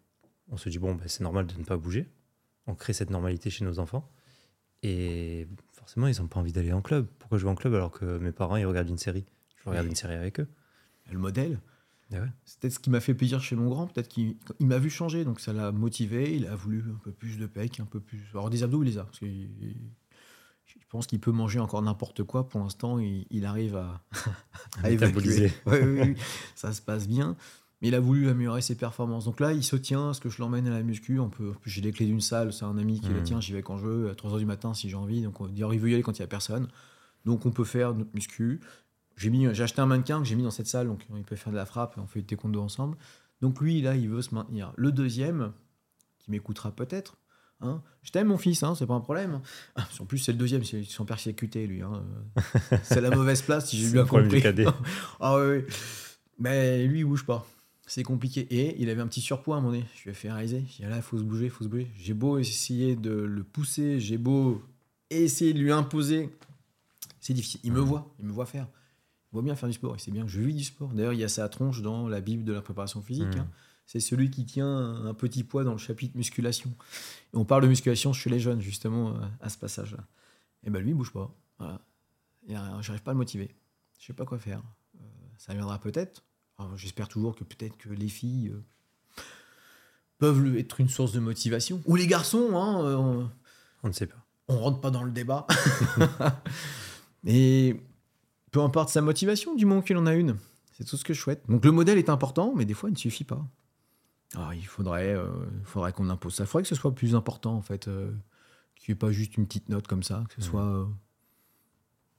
on se dit bon, ben, c'est normal de ne pas bouger. On crée cette normalité chez nos enfants. Et forcément, ils n'ont pas envie d'aller en club. Pourquoi je vais en club alors que mes parents, ils regardent une série? Je regarde une série avec eux.
Le modèle ah C'est peut-être ce qui m'a fait plaisir chez mon grand. Peut-être qu'il m'a vu changer, donc ça l'a motivé. Il a voulu un peu plus de pec, un peu plus. Alors des abdos, il les a. Parce que je pense qu'il peut manger encore n'importe quoi. Pour l'instant, il, arrive à, <laughs> à, évacuer. <laughs> ça se passe bien il a voulu améliorer ses performances. Donc là, il se tient à ce que je l'emmène à la muscu. On peut, j'ai les clés d'une salle, c'est un ami qui le hmm. tient, j'y vais quand je veux, à 3h du matin si j'ai envie. Donc on il veut y aller quand il n'y a personne. Donc on peut faire notre muscu. J'ai, mis, j'ai acheté un mannequin que j'ai mis dans cette salle, donc il peut faire de la frappe, on fait du taekwondo ensemble. Donc lui, là, il veut se maintenir. Le deuxième, qui m'écoutera peut-être, Hein je t'aime mon fils, hein, c'est pas un problème. Ah, en plus, c'est le deuxième, c'est son persécuté lui. Hein. <laughs> c'est la mauvaise place si j'ai bien compris. <laughs> ah oui, mais lui il bouge pas. C'est compliqué. Et il avait un petit surpoids à un moment donné. Je lui ai fait réaliser. Il là, il faut se bouger, il faut se bouger. J'ai beau essayer de le pousser, j'ai beau essayer de lui imposer. C'est difficile. Il me voit, il me voit faire. Voit bien faire du sport, il sait bien que je vis du sport. D'ailleurs, il y a sa tronche dans la Bible de la préparation physique. Mmh. Hein. C'est celui qui tient un petit poids dans le chapitre musculation. Et on parle de musculation chez les jeunes, justement, euh, à ce passage-là. Et ben lui, il bouge pas. Voilà. J'arrive pas à le motiver. Je sais pas quoi faire. Euh, ça viendra peut-être. J'espère toujours que peut-être que les filles euh, peuvent être une source de motivation. Ou les garçons, hein,
euh, on, ne sait pas.
On rentre pas dans le débat. <laughs> mais peu importe sa motivation, du moment qu'il en a une. C'est tout ce que je souhaite. Donc le modèle est important, mais des fois, il ne suffit pas. Alors, il faudrait, euh, faudrait qu'on impose ça. Il faudrait que ce soit plus important, en fait. qu'il n'y ait pas juste une petite note comme ça, que ce mmh. soit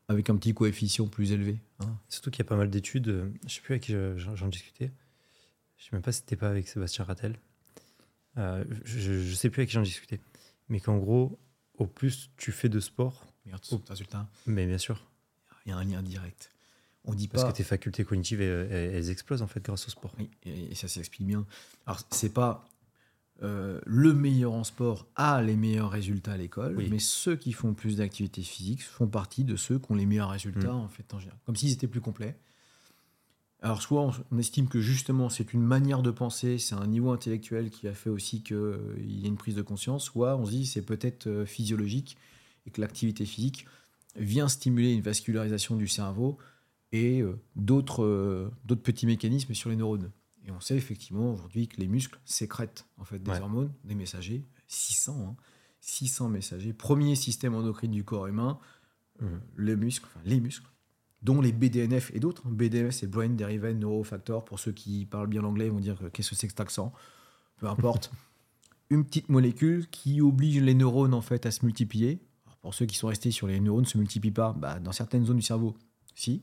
avec un petit coefficient plus élevé.
Hein. Surtout qu'il y a pas mal d'études, euh, je ne sais plus avec qui j'en discutais, je ne sais même pas si c'était pas avec Sébastien Rattel, euh, je ne sais plus avec qui j'en discutais, mais qu'en gros, au plus tu fais de sport,
au... résultat.
Mais bien sûr.
Il y a un lien direct.
On dit Parce que tes facultés cognitives, elles, explosent en fait grâce au sport.
Oui, et, et ça s'explique bien. Alors, c'est pas euh, le meilleur en sport a les meilleurs résultats à l'école, mais ceux qui font plus d'activité physique font partie de ceux qui ont les meilleurs résultats mm. en fait en général, comme s'ils étaient plus complets. Alors soit on, estime que justement c'est une manière de penser, c'est un niveau intellectuel qui a fait aussi qu'il euh, y ait une prise de conscience, soit on se dit c'est peut-être euh, physiologique et que l'activité physique vient stimuler une vascularisation du cerveau et d'autres petits mécanismes sur les neurones. Et on sait effectivement aujourd'hui que les muscles sécrètent en fait des hormones, des messagers, 600, 600 hein. messagers. Premier système endocrine du corps humain, euh, les muscles, enfin les muscles. dont les BDNF et d'autres. BDNF, c'est Brain Derived Neurofactor. Pour ceux qui parlent bien l'anglais, ils vont dire qu'est-ce que c'est que cet accent? Peu importe. <laughs> Une petite molécule qui oblige les neurones en fait à se multiplier. Pour ceux qui sont restés sur les neurones ne se multiplient pas, bah, dans certaines zones du cerveau, si.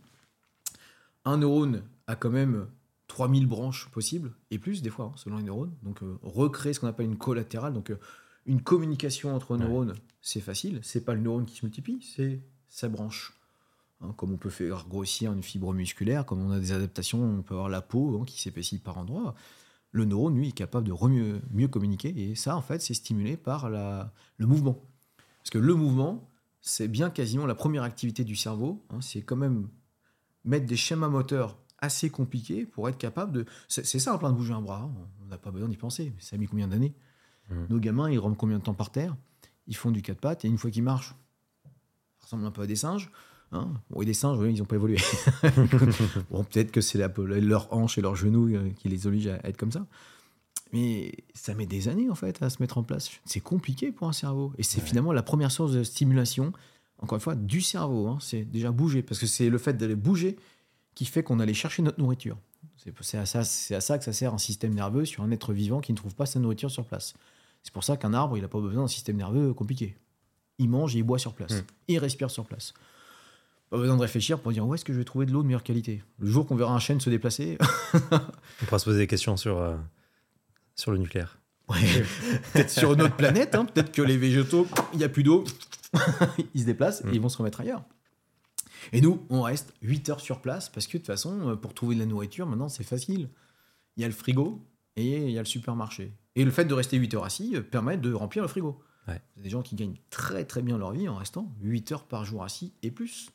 Un neurone a quand même 3000 branches possibles, et plus des fois, hein, selon les neurones. Donc euh, recréer ce qu'on appelle une collatérale, donc euh, une communication entre neurones, c'est facile. C'est pas le neurone qui se multiplie, c'est sa branche. Hein, comme on peut faire grossir une fibre musculaire, comme on a des adaptations, on peut avoir la peau hein, qui s'épaissit par endroits. Le neurone, lui, est capable de mieux, mieux communiquer. Et ça, en fait, c'est stimulé par la, le mouvement. Parce que le mouvement, c'est bien quasiment la première activité du cerveau. Hein, c'est quand même mettre des schémas moteurs assez compliqués pour être capable de. C'est simple de bouger un bras. On n'a pas besoin d'y penser. Ça a mis combien d'années? Mmh. Nos gamins, ils rentrent combien de temps par terre? Ils font du quatre pattes et une fois qu'ils marchent, ça ressemble un peu à des singes. Hein bon, et des singes, ils n'ont pas évolué. <laughs> bon, peut-être que c'est leur hanche et leurs genoux euh, qui les obligent à être comme ça. Mais ça met des années, en fait, à se mettre en place. C'est compliqué pour un cerveau. Et c'est finalement la première source de stimulation, encore une fois, du cerveau. Hein. C'est déjà bouger. Parce que c'est le fait d'aller bouger qui fait qu'on allait chercher notre nourriture. C'est à, ça, à ça que ça sert un système nerveux sur un être vivant qui ne trouve pas sa nourriture sur place. C'est pour ça qu'un arbre, il n'a pas besoin d'un système nerveux compliqué. Il mange et il boit sur place. Mmh. Il respire sur place. Pas besoin de réfléchir pour dire où est-ce que je vais trouver de l'eau de meilleure qualité? Le jour qu'on verra un chêne se déplacer. <laughs>
on pourra se poser des questions sur, euh, sur le nucléaire. <laughs>
peut-être sur une autre planète, hein. peut-être que les végétaux, il n'y a plus d'eau, <laughs> ils se déplacent et mm. ils vont se remettre ailleurs. Et nous, on reste 8 heures sur place parce que de toute façon, euh, pour trouver de la nourriture, maintenant, c'est facile. Il y a le frigo et il y a le supermarché. Et le fait de rester 8 heures assis euh, permet de remplir le frigo. Il y a des gens qui gagnent très très bien leur vie en restant 8 heures par jour assis et plus.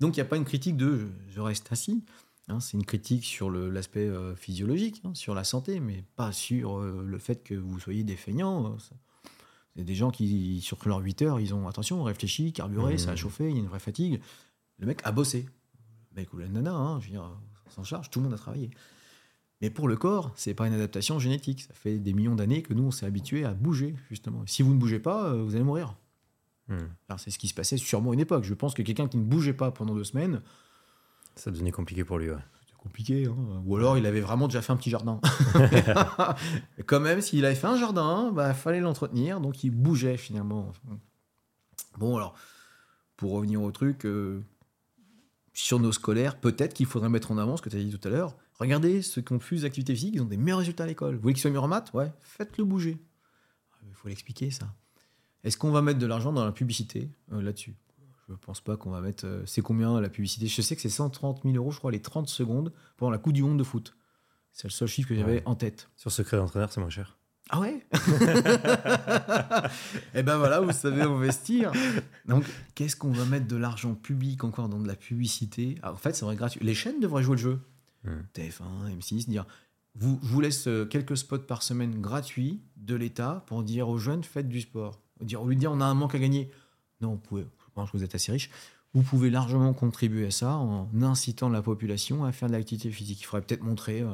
Donc il n'y a pas une critique de je, reste assis. Hein, c'est une critique sur l'aspect euh, physiologique, hein, sur la santé, mais pas sur euh, le fait que vous soyez des feignants. C'est des gens qui, sur leurs 8 heures, ils ont attention, réfléchi, carburé, ça a mmh. chauffé, il y a une vraie fatigue. Le mec a bossé. Le mec ou la nana, hein, je veux dire, s'en charge, tout le monde a travaillé. Mais pour le corps, c'est pas une adaptation génétique. Ça fait des millions d'années que nous, on s'est habitué à bouger, justement. Si vous ne bougez pas, euh, vous allez mourir. Hmm. c'est ce qui se passait sûrement à une époque. Je pense que quelqu'un qui ne bougeait pas pendant deux semaines.
Ça devenait compliqué pour lui, ouais.
C'était compliqué. Hein. Ou alors il avait vraiment déjà fait un petit jardin. <laughs> <laughs> Quand même, s'il avait fait un jardin, il bah, fallait l'entretenir. Donc il bougeait finalement. Bon, alors, pour revenir au truc, euh, sur nos scolaires, peut-être qu'il faudrait mettre en avant ce que tu as dit tout à l'heure. Regardez ceux qui ont plus d'activités physiques, ils ont des meilleurs résultats à l'école. Vous voulez qu'ils soient meilleurs en maths? Ouais, faites-le bouger. Il faut l'expliquer, ça. Est-ce qu'on va mettre de l'argent dans la publicité euh, là-dessus? Je ne pense pas qu'on va mettre. Euh, c'est combien la publicité? Je sais que c'est 130 000 euros, je crois, les 30 secondes pendant la Coupe du Monde de foot. C'est le seul chiffre que j'avais en tête.
Sur Secret d'entraîneur, c'est moins cher.
Ah ouais? <laughs> Eh ben voilà, vous savez investir. Donc, qu'est-ce qu'on va mettre de l'argent public encore dans de la publicité? En fait, c'est vrai gratuit. Les chaînes devraient jouer le jeu. Hmm. TF1, M6, dire vous, je vous laisse euh, quelques spots par semaine gratuits de l'État pour dire aux jeunes faites du sport on lui dit on a un manque à gagner. Non, vous pouvez, que vous êtes assez riche. Vous pouvez largement contribuer à ça en incitant la population à faire de l'activité physique. Il faudrait peut-être montrer euh,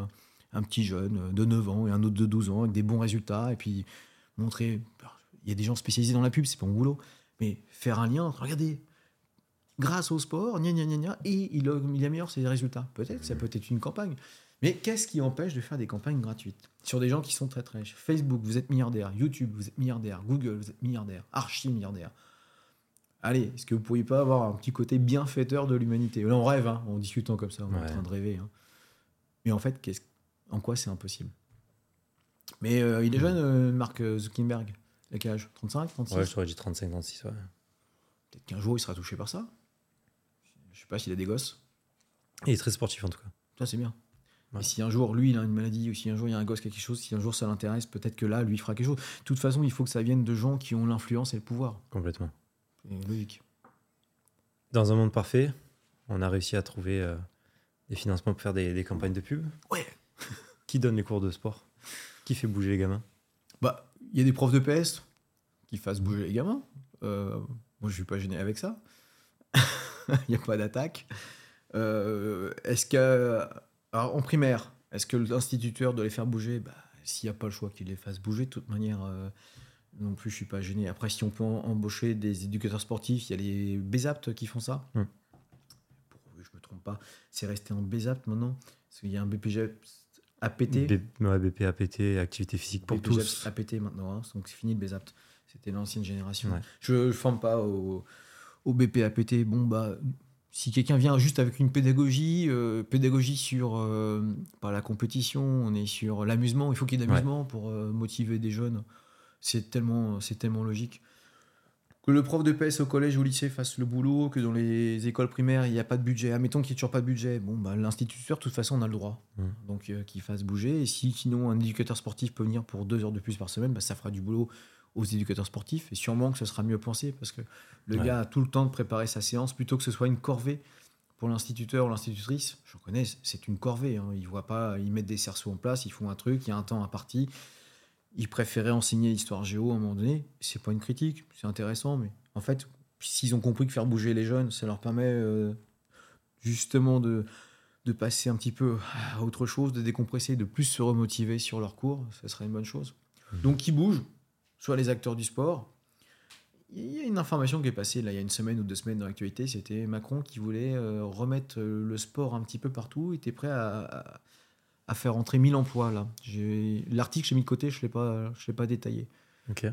un petit jeune de 9 ans et un autre de 12 ans avec des bons résultats et puis montrer. Il y a des gens spécialisés dans la pub, c'est pas mon boulot, mais faire un lien. Regardez, grâce au sport, gna, gna, gna, et il, il améliore ses résultats. Peut-être, ça peut être une campagne. Mais qu'est-ce qui empêche de faire des campagnes gratuites sur des gens qui sont très très riches? Facebook, vous êtes milliardaire. YouTube, vous êtes milliardaire. Google, vous êtes milliardaire. Archi milliardaire. Allez, est-ce que vous pourriez pas avoir un petit côté bienfaiteur de l'humanité? Là, on rêve, hein, en discutant comme ça, on est en train de rêver. Hein. Mais en fait, en quoi c'est impossible? Mais euh, il est jeune, euh, Mark Zuckerberg. A quel âge 35, 36
Ouais, je t'aurais dit 35, 36, ouais.
Peut-être qu'un jour, il sera touché par ça. Je sais pas s'il a des gosses.
Il est très sportif, en tout cas.
Ça, c'est bien. Et si un jour, lui, il a une maladie, ou si un jour, il y a un gosse qui a quelque chose, si un jour ça l'intéresse, peut-être que là, lui, il fera quelque chose. De toute façon, il faut que ça vienne de gens qui ont l'influence et le pouvoir.
Complètement.
Logique.
Dans un monde parfait, on a réussi à trouver euh, des financements pour faire des, campagnes de pub.
Ouais. <laughs>
qui donne les cours de sport? Qui fait bouger les gamins?
Bah, il y a des profs de PS qui fassent bouger les gamins. Euh, moi, je suis pas gêné avec ça. <laughs> Il n'y a pas d'attaque. Euh, est-ce que alors, en primaire, est-ce que l'instituteur doit les faire bouger? Bah, S'il n'y a pas le choix qu'il les fasse bouger, de toute manière, non plus, je suis pas gêné. Après, si on peut embaucher des éducateurs sportifs, il y a les BESAPT qui font ça. Hmm. Je me trompe pas. C'est resté en BESAP maintenant. Parce qu'il y a un BPG APT.
B... Ouais, BP APT, activité physique pour tous.
APT maintenant, hein, donc c'est fini le BESAP. C'était l'ancienne génération. Je ne forme pas au, au BP APT. Bon, bah, si quelqu'un vient juste avec une pédagogie, euh, pédagogie sur euh, pas la compétition, on est sur l'amusement. Il faut qu'il y ait d'amusement pour euh, motiver des jeunes. C'est tellement, c'est tellement logique. Que le prof de PS au collège ou au lycée fasse le boulot, que dans les écoles primaires il n'y a pas de budget. Admettons qu'il n'y ait toujours pas de budget. Bon, bah, l'instituteur, de toute façon, on a le droit. Mmh. Donc qu'il fasse bouger. Et si sinon un éducateur sportif peut venir pour deux heures de plus par semaine, bah, ça fera du boulot aux éducateurs sportifs. Et sûrement que ce sera mieux pensé parce que le gars a tout le temps de préparer sa séance plutôt que ce soit une corvée pour l'instituteur ou l'institutrice. Je connais, c'est une corvée. Hein. Ils voient pas, ils mettent des cerceaux en place, ils font un truc, il y a un temps imparti. Ils préféraient enseigner l'histoire géo à un moment donné. C'est pas une critique, c'est intéressant, mais en fait, s'ils ont compris que faire bouger les jeunes, ça leur permet euh, justement de, de passer un petit peu à autre chose, de décompresser, de plus se remotiver sur leur cours, ça serait une bonne chose. Mmh. Donc, ils bougent, soit les acteurs du sport. Il y a une information qui est passée là, il y a une semaine ou deux semaines dans l'actualité, c'était Macron qui voulait euh, remettre euh, le sport un petit peu partout, il était prêt à, à, faire entrer 1000 emplois. là. L'article, j'ai mis de côté, je ne l'ai pas, détaillé.
Ok.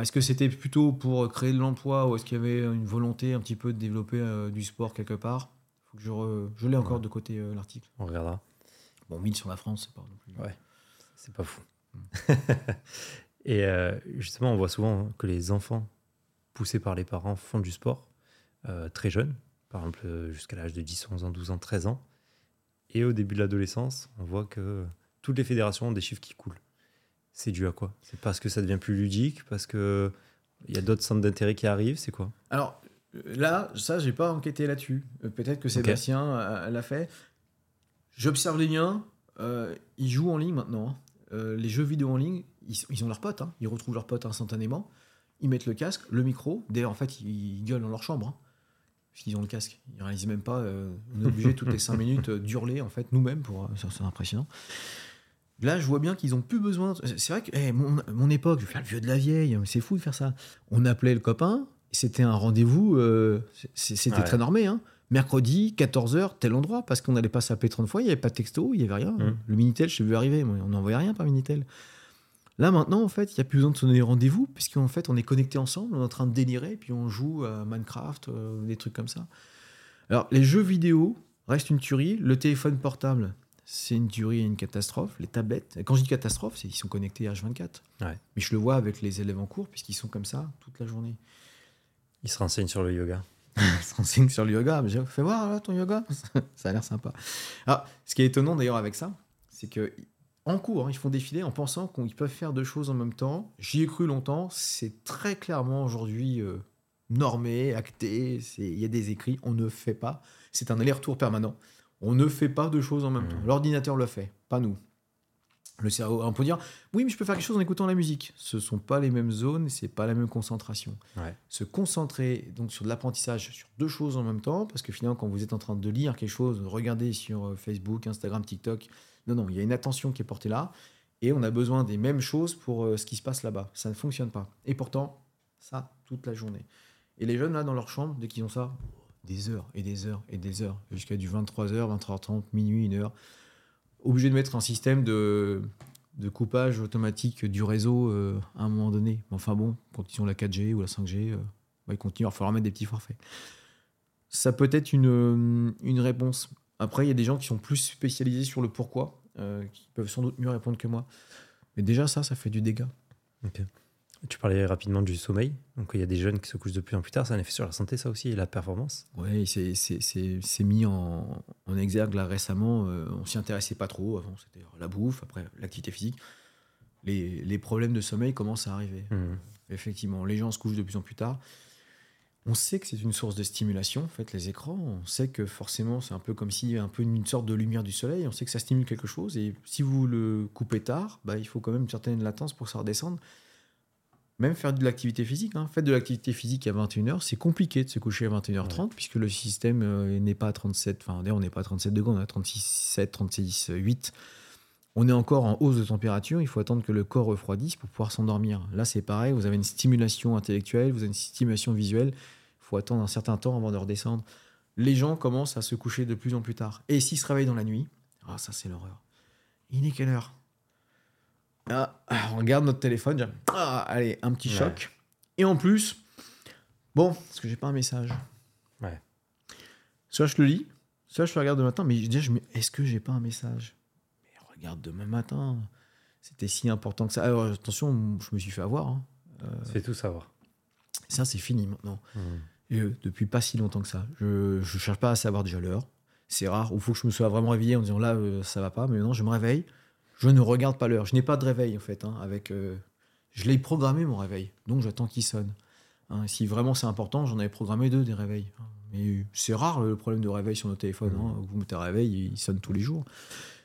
Est-ce que c'était plutôt pour créer de l'emploi ou est-ce qu'il y avait une volonté un petit peu de développer euh, du sport quelque part? Faut que je, je l'ai encore de côté l'article.
On regardera.
Bon, 1000 sur la France, c'est pas non plus.
Ouais, c'est pas fou. Hmm. <laughs> Et euh, justement, on voit souvent que les enfants poussés par les parents font du sport euh, très jeunes, par exemple euh, jusqu'à l'âge de 10, 11 ans, 12 ans, 13 ans. Et au début de l'adolescence, on voit que toutes les fédérations ont des chiffres qui coulent. C'est dû à quoi? C'est parce que ça devient plus ludique, parce qu'il y a d'autres centres d'intérêt qui arrivent, c'est quoi?
Alors là, ça, j'ai pas enquêté là-dessus. Peut-être que Sébastien l'a fait. J'observe les miens. ils jouent en ligne maintenant. Hein. les jeux vidéo en ligne, ils, ont leurs potes, hein. ils retrouvent leurs potes instantanément, ils mettent le casque, le micro, d'ailleurs en fait ils, gueulent dans leur chambre, hein, qu'ils ont le casque, ils réalisent même pas, euh, on est obligé toutes les 5 minutes euh, d'hurler en fait nous-mêmes, pour euh, c'est impressionnant. Là, je vois bien qu'ils ont plus besoin. C'est vrai que eh, mon, époque, je vais faire le vieux de la vieille, c'est fou de faire ça. On appelait le copain, c'était un rendez-vous, c'était très normé. Hein. Mercredi, 14h, tel endroit, parce qu'on n'allait pas s'appeler 30 fois, il n'y avait pas de texto, il n'y avait rien. Mmh. Le Minitel, je l'ai vu arriver, on n'envoyait rien par Minitel. Là maintenant, en fait, il n'y a plus besoin de se donner rendez-vous, puisqu'en fait, on est connecté ensemble, on est en train de délirer, puis on joue à Minecraft, euh, des trucs comme ça. Alors, les jeux vidéo restent une tuerie. Le téléphone portable, c'est une tuerie et une catastrophe. Les tablettes, quand je dis catastrophe, c'est qu'ils sont connectés H24. Mais je le vois avec les élèves en cours, puisqu'ils sont comme ça toute la journée.
Ils se renseignent sur le yoga. <laughs>
Ils se renseignent sur le yoga. Mais fais voir là, ton yoga. <laughs> ça a l'air sympa. Alors, ce qui est étonnant d'ailleurs avec ça, c'est que en cours, hein, ils font défiler en pensant qu'ils peuvent faire deux choses en même temps. J'y ai cru longtemps, c'est très clairement aujourd'hui euh, normé, acté, il y a des écrits, on ne fait pas. C'est un aller-retour permanent. On ne fait pas deux choses en même temps. Mmh. L'ordinateur le fait, pas nous. Le cerveau, on peut dire, oui, mais je peux faire quelque chose en écoutant la musique. Ce ne sont pas les mêmes zones, c'est pas la même concentration. Se concentrer donc sur de l'apprentissage sur deux choses en même temps, parce que finalement, quand vous êtes en train de lire quelque chose, regardez sur euh, Facebook, Instagram, TikTok, non, non, il y a une attention qui est portée là, et on a besoin des mêmes choses pour euh, ce qui se passe là-bas. Ça ne fonctionne pas. Et pourtant, ça, toute la journée. Et les jeunes, là, dans leur chambre, dès qu'ils ont ça, des heures et des heures et des heures, jusqu'à du 23h, 23h30, minuit, une heure, obligés de mettre un système de, de coupage automatique du réseau euh, à un moment donné. Enfin bon, quand ils ont la 4G ou la 5G, euh, bah, ils continuent, il va falloir mettre des petits forfaits. Ça peut être une, une réponse. Après, il y a des gens qui sont plus spécialisés sur le pourquoi, euh, qui peuvent sans doute mieux répondre que moi. Mais déjà, ça, ça fait du dégât.
Tu parlais rapidement du sommeil. Donc, il y a des jeunes qui se couchent de plus en plus tard. Ça a un effet sur la santé, ça aussi, et la performance.
Oui, c'est mis en, en, exergue là récemment. Euh, on s'y intéressait pas trop. Avant, c'était la bouffe, après l'activité physique. Les, les, problèmes de sommeil commencent à arriver. Mmh. Effectivement, les gens se couchent de plus en plus tard on sait que c'est une source de stimulation, en fait, les écrans. On sait que forcément, c'est un peu comme s'il y avait un peu une sorte de lumière du soleil. On sait que ça stimule quelque chose. Et si vous le coupez tard, bah, il faut quand même une certaine latence pour que ça redescende. Même faire de l'activité physique. Hein. Faites de l'activité physique à 21h, c'est compliqué de se coucher à 21h30 puisque le système euh, n'est pas à 37, enfin d'ailleurs on n'est pas à 37 degrés, on est à 36, 7, 36, 8. On est encore en hausse de température, il faut attendre que le corps refroidisse pour pouvoir s'endormir. Là c'est pareil, vous avez une stimulation intellectuelle, vous avez une stimulation visuelle, faut attendre un certain temps avant de redescendre. les gens commencent à se coucher de plus en plus tard. Et s'ils se réveillent dans la nuit, ah, ça c'est l'horreur. Il est quelle heure? Ah, on regarde notre téléphone, ah, allez, un petit choc. Et en plus, bon, parce que j'ai pas un message.
Ouais.
Soit je le lis, soit je le regarde demain matin, mais déjà, est-ce que j'ai pas un message? Mais regarde demain matin. C'était si important que ça. Alors, attention, je me suis fait avoir. Hein.
Euh, c'est tout savoir.
Ça, c'est fini maintenant. Mmh. Et, euh, depuis pas si longtemps que ça. Je ne cherche pas à savoir déjà l'heure. C'est rare. Il faut que je me sois vraiment réveillé en disant là, euh, ça va pas. Mais maintenant, je me réveille. Je ne regarde pas l'heure. Je n'ai pas de réveil, en fait. Hein, avec, je l'ai programmé, mon réveil. Donc, j'attends qu'il sonne. Hein, si vraiment c'est important, j'en avais programmé deux des réveils. Mais c'est rare le problème de réveil sur nos téléphones. Mmh. Hein. Vous mettez un réveil, il sonne tous les jours.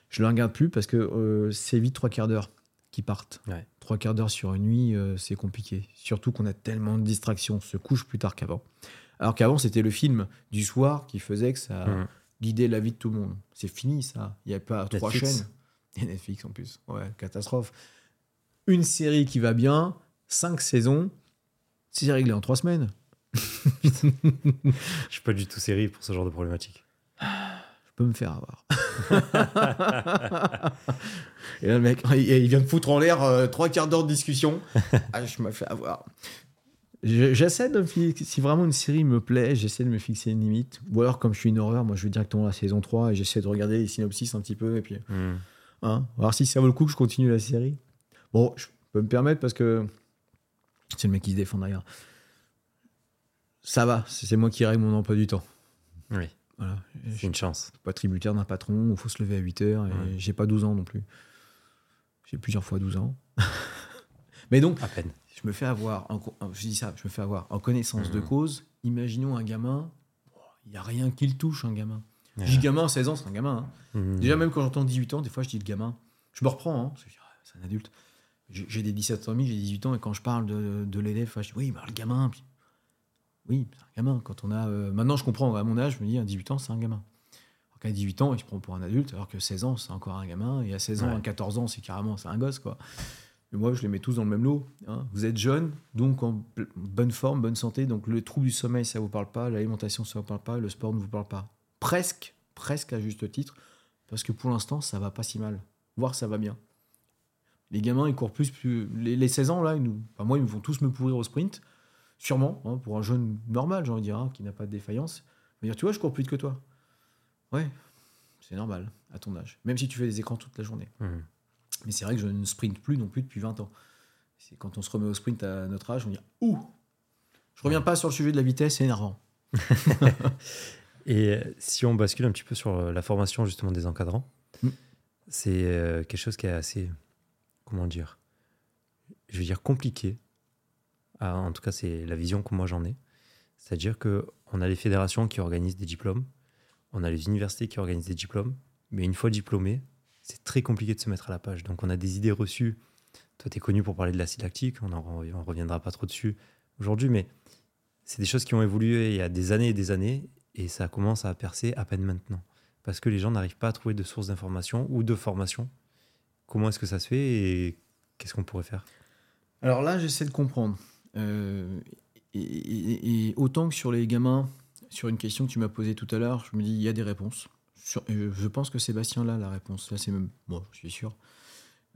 Je ne le regarde plus parce que c'est vite trois quarts d'heure qui partent. Trois quarts d'heure sur une nuit, euh, c'est compliqué. Surtout qu'on a tellement de distractions, on se couche plus tard qu'avant. Alors qu'avant, c'était le film du soir qui faisait que ça mmh. guidait la vie de tout le monde. C'est fini, ça. Il n'y a pas trois chaînes. <laughs> Et Netflix en plus. Ouais, catastrophe. Une série qui va bien, cinq saisons, c'est réglé en trois semaines. <laughs>
Je suis pas du tout série pour ce genre de problématique.
Je peux me faire avoir. <laughs> Et là, le mec, il vient de foutre en l'air euh, trois quarts d'heure de discussion. <laughs> ah, je me fais avoir. J'essaie de si vraiment une série me plaît, j'essaie de me fixer une limite. Ou alors, comme je suis une horreur, moi je vais directement à la saison 3 et j'essaie de regarder les synopsis un petit peu. Et puis, hmm. hein, voir si ça vaut le coup que je continue la série. Bon, je peux me permettre parce que c'est le mec qui se défend derrière. Ça va, c'est moi qui règle mon emploi du temps.
Oui. Voilà. C'est une chance.
Pas tributaire d'un patron, il faut se lever à 8 heures et j'ai pas 12 ans non plus. J'ai plusieurs fois 12 ans. <laughs> Mais donc,
à peine.
je me fais avoir, en, je dis ça, je me fais avoir en connaissance de mmh. cause. Imaginons un gamin, il n'y a rien qui le touche, un gamin. Je dis gamin, 16 ans, c'est un gamin. Hein. Mmh. Déjà, même quand j'entends 18 ans, des fois, je dis le gamin. Je me reprends, hein, c'est un adulte. J'ai des 17 ans, j'ai 18 ans, et quand je parle de, de l'élève, je dis oui, le gamin. Oui, c'est un gamin. Quand on a, euh, maintenant, je comprends, à mon âge, je me dis, à 18 ans, c'est un gamin qu'à 18 ans, il se prend pour un adulte, alors que 16 ans, c'est encore un gamin, et à 16 ans, à 14 ans, c'est carrément c'est un gosse, quoi. Mais moi, je les mets tous dans le même lot. Hein. Vous êtes jeune, donc en bonne forme, bonne santé, donc le trouble du sommeil, ça vous parle pas, l'alimentation, ça vous parle pas, le sport ne vous parle pas. Presque, presque à juste titre, parce que pour l'instant, ça va pas si mal, voire ça va bien. Les gamins, ils courent plus, plus les, 16 ans, là, ils nous, moi, ils vont tous me pourrir au sprint, sûrement, hein, pour un jeune normal, j'ai envie de dire, hein, qui n'a pas de défaillance. Mais dire, tu vois, je cours plus vite que toi. Ouais, c'est normal à ton âge, même si tu fais des écrans toute la journée. Mmh. Mais c'est vrai que je ne sprinte plus non plus depuis 20 ans. C'est quand on se remet au sprint à notre âge, on dit Ouh Je reviens pas sur le sujet de la vitesse, c'est énervant. <laughs>
Et euh, si on bascule un petit peu sur euh, la formation justement des encadrants, mmh. c'est euh, quelque chose qui est assez, comment dire, je veux dire compliqué. Ah, en tout cas, c'est la vision que moi j'en ai. C'est-à-dire qu'on a les fédérations qui organisent des diplômes, on a les universités qui organisent des diplômes, mais une fois diplômé, c'est très compliqué de se mettre à la page. Donc on a des idées reçues. Toi, tu es connu pour parler de l'acide lactique, on ne reviendra pas trop dessus aujourd'hui, mais c'est des choses qui ont évolué il y a des années et des années, et ça commence à percer à peine maintenant. Parce que les gens n'arrivent pas à trouver de sources d'information ou de formation. Comment est-ce que ça se fait et qu'est-ce qu'on pourrait faire?
Alors là, j'essaie de comprendre. Euh, et, autant que sur les gamins, sur une question que tu m'as posée tout à l'heure, je me dis, il y a des réponses. je pense que Sébastien là la réponse. Là, c'est même. Moi, je suis sûr.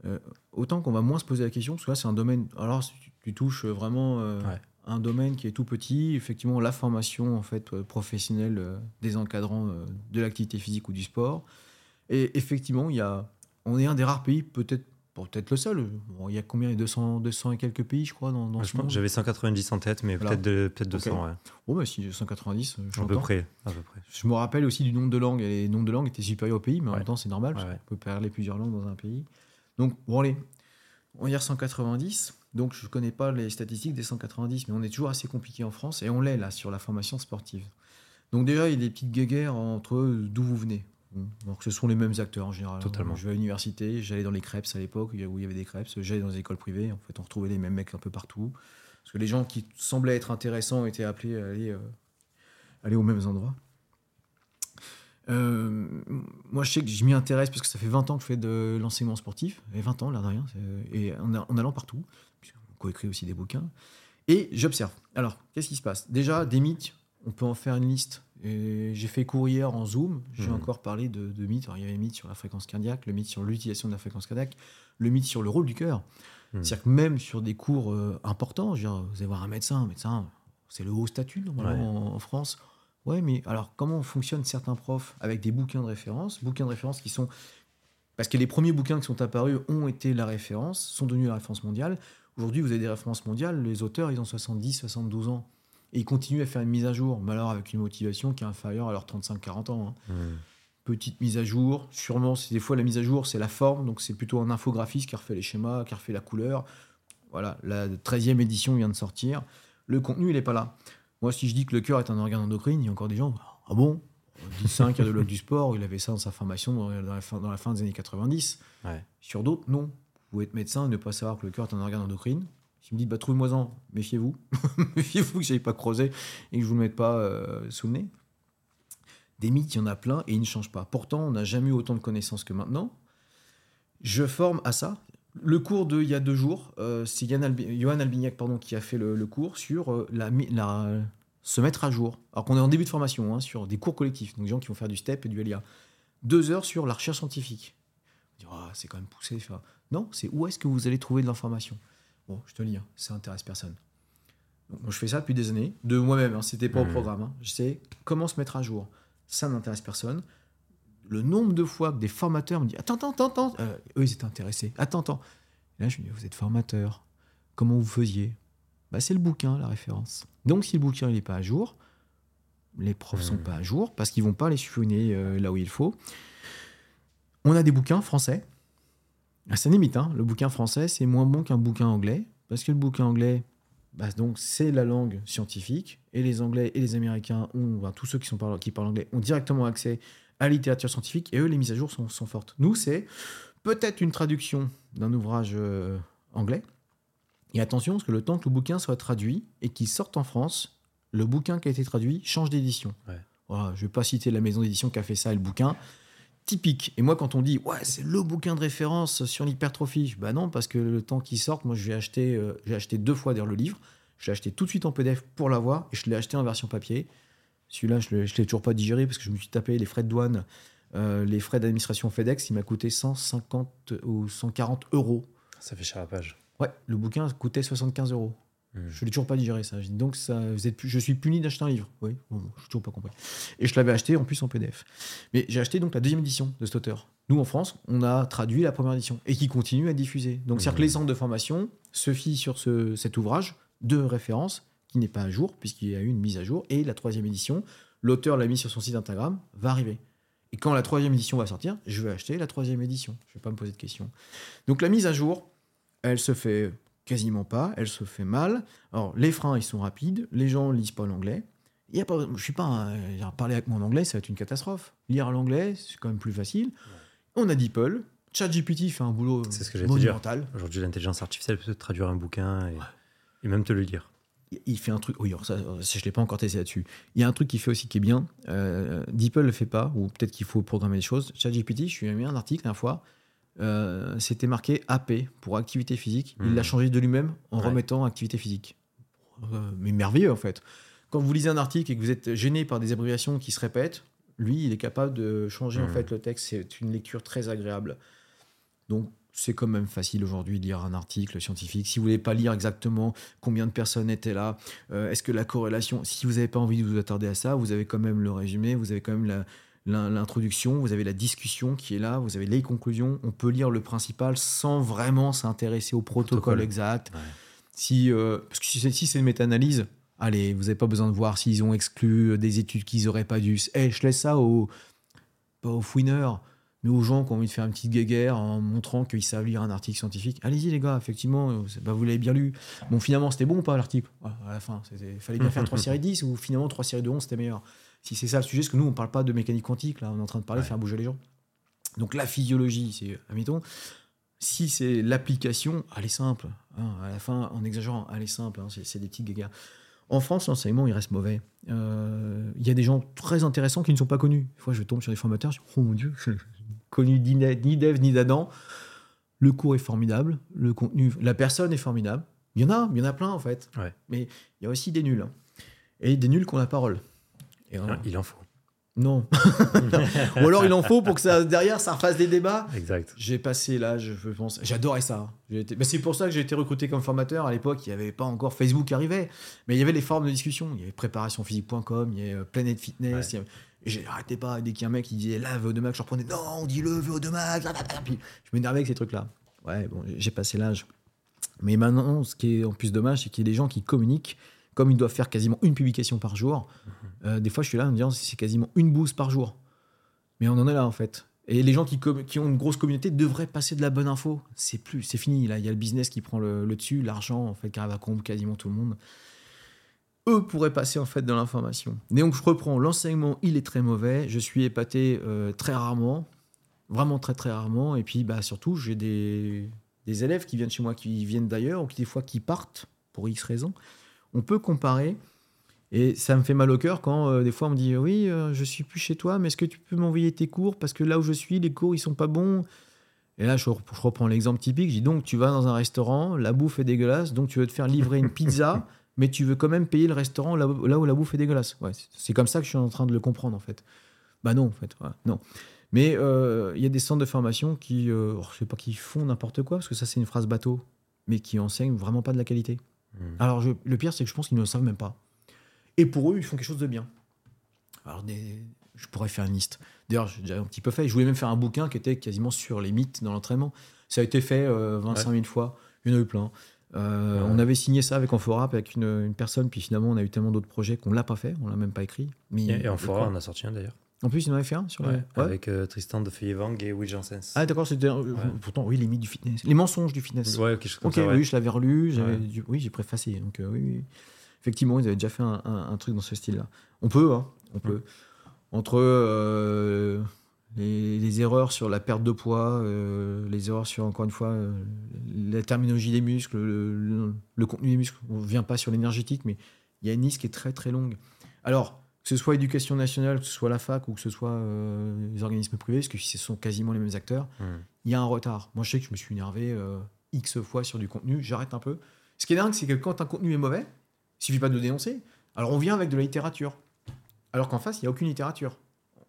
Euh, autant qu'on va moins se poser la question, parce que là, c'est un domaine. Alors, tu, touches vraiment euh, un domaine qui est tout petit. Effectivement, la formation en fait euh, professionnelle des encadrants de l'activité physique ou du sport. Et effectivement, il y a, on est un des rares pays, peut-être peut-être le seul. il y a combien? Il y a 200, 200 et quelques pays, je crois, dans, dans ce monde
J'avais 190 en tête, mais peut-être peut 200. Ouais.
Bon, bah, si 190,
je à peu, près, à peu près.
Je me rappelle aussi du nombre de langues. Et les nombres de langues étaient supérieurs au pays, mais en même temps, c'est normal. on peut parler plusieurs langues dans un pays. Donc, bon, allez, on va dire 190. Donc, je ne connais pas les statistiques des 190, mais on est toujours assez compliqué en France. Et on l'est, là, sur la formation sportive. Donc, déjà, il y a des petites guéguerres entre d'où vous venez? Donc ce sont les mêmes acteurs en général.
Totalement.
Je vais à l'université, j'allais dans les crêpes à l'époque où il y avait des crêpes, j'allais dans les écoles privées, en fait on retrouvait les mêmes mecs un peu partout. Parce que les gens qui semblaient être intéressants étaient appelés à aller, euh, aller aux mêmes endroits. Euh, moi, je sais que je m'y intéresse parce que ça fait 20 ans que je fais de l'enseignement sportif, et 20 ans, l'air de rien, et en, en, allant partout, on coécrit aussi des bouquins, et j'observe. Alors, qu'est-ce qui se passe? Déjà, des mythes, on peut en faire une liste J'ai fait courrier en Zoom, j'ai mhm. encore parlé de, mythes. il y avait le mythe sur la fréquence cardiaque, le mythe sur l'utilisation de la fréquence cardiaque, le mythe sur le rôle du cœur. Mhm. C'est-à-dire que même sur des cours euh, importants, vous allez voir un médecin, un médecin, c'est le haut statut normalement en, France. Ouais, mais alors comment fonctionnent certains profs avec des bouquins de référence, bouquins de référence qui sont parce que les premiers bouquins qui sont apparus ont été la référence, sont devenus la référence mondiale. Aujourd'hui, vous avez des références mondiales, les auteurs, ils ont 70, 72 ans. Et ils continuent à faire une mise à jour, mais alors avec une motivation qui est inférieure à leurs 35-40 ans. Hein. Mmh. Petite mise à jour, sûrement, des fois la mise à jour, c'est la forme, donc c'est plutôt un infographiste qui refait les schémas, qui refait la couleur. Voilà, la 13e édition vient de sortir. Le contenu, il n'est pas là. Moi, si je dis que le cœur est un organe endocrine, il y a encore des gens, ah bon? 5 cardiologue du sport, il avait ça dans sa formation dans la fin, dans la fin des années 90. Sur d'autres, non. Vous pouvez être médecin et ne pas savoir que le cœur est un organe endocrine. Si me dit, bah, trouvez-moi-en, méfiez-vous. <laughs> méfiez-vous que je pas creusé et que je vous le mette pas euh, sous le nez. Des mythes, il y en a plein et ils ne changent pas. Pourtant, on n'a jamais eu autant de connaissances que maintenant. Je forme à ça. Le cours de il y a deux jours, euh, c'est Johan Albignac pardon, qui a fait le, cours sur euh, la, se mettre à jour. Alors qu'on est en début de formation, hein, sur des cours collectifs, donc des gens qui vont faire du STEP et du LIA. Deux heures sur la recherche scientifique. On oh, c'est quand même poussé. Non, c'est où est-ce que vous allez trouver de l'information? Bon, je te lis, hein, ça intéresse personne. Donc, moi, je fais ça depuis des années, de moi-même, hein, c'était pas au mmh. programme. Hein. Je sais comment se mettre à jour. Ça n'intéresse personne. Le nombre de fois que des formateurs me disent Attends, attends, attends, euh, eux, ils étaient intéressés. Attends, attends. là, je me dis Vous êtes formateur. Comment vous faisiez? Bah, C'est le bouquin, la référence. Donc si le bouquin n'est pas à jour, les profs ne sont pas à jour parce qu'ils vont pas les chiffonner euh, là où il faut. On a des bouquins français. Ah, ça limite, hein. le bouquin français, c'est moins bon qu'un bouquin anglais parce que le bouquin anglais, bah, donc c'est la langue scientifique et les Anglais et les Américains, ont, tous ceux qui, sont qui parlent anglais, ont directement accès à la littérature scientifique et eux, les mises à jour sont, fortes. Nous, c'est peut-être une traduction d'un ouvrage euh, anglais, et attention, parce que le temps que le bouquin soit traduit et qu'il sorte en France, le bouquin qui a été traduit change d'édition. Voilà, je ne vais pas citer la maison d'édition qui a fait ça et le bouquin. Typique. Et moi, quand on dit, ouais, c'est le bouquin de référence sur l'hypertrophie, bah non, parce que le temps qu'il sorte, moi, je vais acheter, euh, j'ai acheté deux fois d'ailleurs le livre. Je l'ai acheté tout de suite en PDF pour l'avoir et je l'ai acheté en version papier. Celui-là, je ne l'ai toujours pas digéré parce que je me suis tapé les frais de douane, euh, les frais d'administration FedEx. Il m'a coûté 150 ou 140 euros.
Ça fait cher la page.
Ouais, le bouquin coûtait 75 euros. Hmm. Je ne l'ai toujours pas digéré ça. Donc ça, vous êtes, je suis puni d'acheter un livre. Oui, bon, je n'ai toujours pas compris. Et je l'avais acheté en plus en PDF. Mais j'ai acheté donc la deuxième édition de cet auteur. Nous en France, on a traduit la première édition et qui continue à diffuser. Donc c'est-à-dire que les hmm. centres de formation se fient sur ce, cet ouvrage de référence qui n'est pas à jour puisqu'il y a eu une mise à jour. Et la troisième édition, l'auteur l'a mis sur son site Instagram, va arriver. Et quand la troisième édition va sortir, je vais acheter la troisième édition. Je ne vais pas me poser de questions. Donc la mise à jour, elle se fait quasiment pas, elle se fait mal. Alors, les freins, ils sont rapides, les gens lisent pas l'anglais. Il y a pas, je suis pas, parler avec mon anglais, ça va être une catastrophe. Lire l'anglais, c'est quand même plus facile. On a DeepL, ChatGPT fait un boulot c'est ce que monumental.
Aujourd'hui, l'intelligence artificielle peut traduire un bouquin et, même te le lire.
Il fait un truc, oui, ça, je l'ai pas encore testé là-dessus. Il y a un truc qui fait aussi qui est bien. Euh, DeepL le fait pas, ou peut-être qu'il faut programmer des choses. ChatGPT, je suis mis un article la fois euh, c'était marqué AP pour activité physique. Il l'a hmm. changé de lui-même en remettant activité physique. Euh, mais merveilleux en fait. Quand vous lisez un article et que vous êtes gêné par des abréviations qui se répètent, lui, il est capable de changer en hmm. fait le texte. C'est une lecture très agréable. Donc c'est quand même facile aujourd'hui de lire un article scientifique. Si vous voulez pas lire exactement combien de personnes étaient là, euh, est-ce que la corrélation, si vous n'avez pas envie de vous attarder à ça, vous avez quand même le résumé, vous avez quand même la, l'introduction, vous avez la discussion qui est là, vous avez les conclusions. On peut lire le principal sans vraiment s'intéresser au protocole, exact. Si, euh, parce que si c'est une méta-analyse, allez, vous n'avez pas besoin de voir s'ils ont exclu des études qu'ils n'auraient pas dû. Eh, je laisse ça aux, pas aux fouineurs, mais aux gens qui ont envie de faire une petite guéguerre en montrant qu'ils savent lire un article scientifique. Allez-y, les gars, effectivement, euh, bah, vous l'avez bien lu. Bon, finalement, c'était bon ou pas l'article? À la fin, il fallait bien faire 3 séries 10 ou finalement 3 séries de 11, c'était meilleur si c'est ça le sujet, parce que nous, on ne parle pas de mécanique quantique, là, on est en train de parler de faire bouger les gens. Donc la physiologie, c'est, admettons, si c'est l'application, elle est simple. Hein, à la fin, en exagérant, elle est simple, hein, c'est, des petites guégas. En France, l'enseignement, il reste mauvais. Euh, il y a des gens très intéressants qui ne sont pas connus. Des fois, je tombe sur des formateurs, je dis, oh mon Dieu, connu ni d'Ève ni d'Adam. Le cours est formidable, le contenu, la personne est formidable. Il y en a, il y en a plein en fait. Mais il y a aussi des nuls. Hein. Et des nuls qui ont la parole.
Et il en faut.
Non. <laughs> Ou alors il en faut pour que ça derrière ça refasse des débats.
Exact.
J'ai passé l'âge, je pense. J'adorais ça. Été... c'est pour ça que j'ai été recruté comme formateur. À l'époque, il n'y avait pas encore Facebook qui arrivait, mais il y avait les formes de discussion. Il y avait préparationphysique.com, il y avait Planet Fitness. Ouais. Et j'arrêtais pas dès qu'il y a un mec qui disait là, VO2 Max, je reprenais non, on dit le VO2 Max. Puis je m'énervais avec ces trucs-là. Ouais, bon, j'ai passé l'âge. Mais maintenant, ce qui est en plus dommage, c'est qu'il y a des gens qui communiquent comme ils doivent faire quasiment une publication par jour. Mhm. Euh, des fois, je suis là en me disant c'est quasiment une bouse par jour. Mais on en est là en fait. Et les gens qui, qui ont une grosse communauté devraient passer de la bonne info. C'est plus, c'est fini. Là, il y a le business qui prend le, dessus, l'argent en fait qui arrive à corrompre quasiment tout le monde. Eux pourraient passer en fait de l'information. Et donc je reprends l'enseignement, il est très mauvais. Je suis épaté euh, très rarement, vraiment très très rarement. Et puis bah surtout j'ai des, des élèves qui viennent chez moi, qui viennent d'ailleurs ou qui des fois qui partent pour X raisons on peut comparer. Et ça me fait mal au cœur quand euh, des fois on me dit oui, euh, je suis plus chez toi, mais est-ce que tu peux m'envoyer tes cours? Parce que là où je suis, les cours ils sont pas bons. Et là je, reprends l'exemple typique, je dis donc tu vas dans un restaurant, la bouffe est dégueulasse, donc tu veux te faire livrer une pizza, <laughs> mais tu veux quand même payer le restaurant là, où la bouffe est dégueulasse. Ouais, c'est comme ça que je suis en train de le comprendre en fait. Bah non en fait, non. Mais euh, il y a des centres de formation qui, je sais pas, qui font n'importe quoi parce que ça c'est une phrase bateau, mais qui enseignent vraiment pas de la qualité. Hmm. Alors, le pire, c'est que je pense qu'ils ne le savent même pas. Et pour eux, ils font quelque chose de bien. Alors, je pourrais faire une liste. D'ailleurs, j'ai déjà un petit peu fait. Je voulais même faire un bouquin qui était quasiment sur les mythes dans l'entraînement. Ça a été fait 25 euh, 000 fois. Il y en a eu plein. Euh, on avait signé ça avec Amphora, avec une, personne, puis finalement, on a eu tellement d'autres projets qu'on ne l'a pas fait, on l'a même pas écrit.
Mais, et, Amphora, on a sorti un d'ailleurs.
En plus, il en avait fait un sur
Avec euh, Tristan de Feuillevang et Will Janssens.
Ah, d'accord, c'était. Pourtant, oui, les mythes du fitness. Les mensonges du fitness.
Ouais, quelque chose
comme
ça.
Oui, je l'avais relu. Oui, j'ai préfacé. Donc, euh, oui, Effectivement, ils avaient déjà fait un, truc dans ce style-là. On peut, hein, on peut. Entre euh, les, erreurs sur la perte de poids, les erreurs sur, encore une fois, la terminologie des muscles, le, contenu des muscles, on ne vient pas sur l'énergétique, mais il y a une liste qui est très, très longue. Alors, que ce soit éducation nationale, que ce soit la fac ou que ce soit euh, les organismes privés, parce que ce sont quasiment les mêmes acteurs, hmm. il y a un retard. Moi, je sais que je me suis énervé euh, X fois sur du contenu, j'arrête un peu. Ce qui est dingue, c'est que quand un contenu est mauvais, il suffit pas de le dénoncer. Alors on vient avec de la littérature. Alors qu'en face, il n'y a aucune littérature.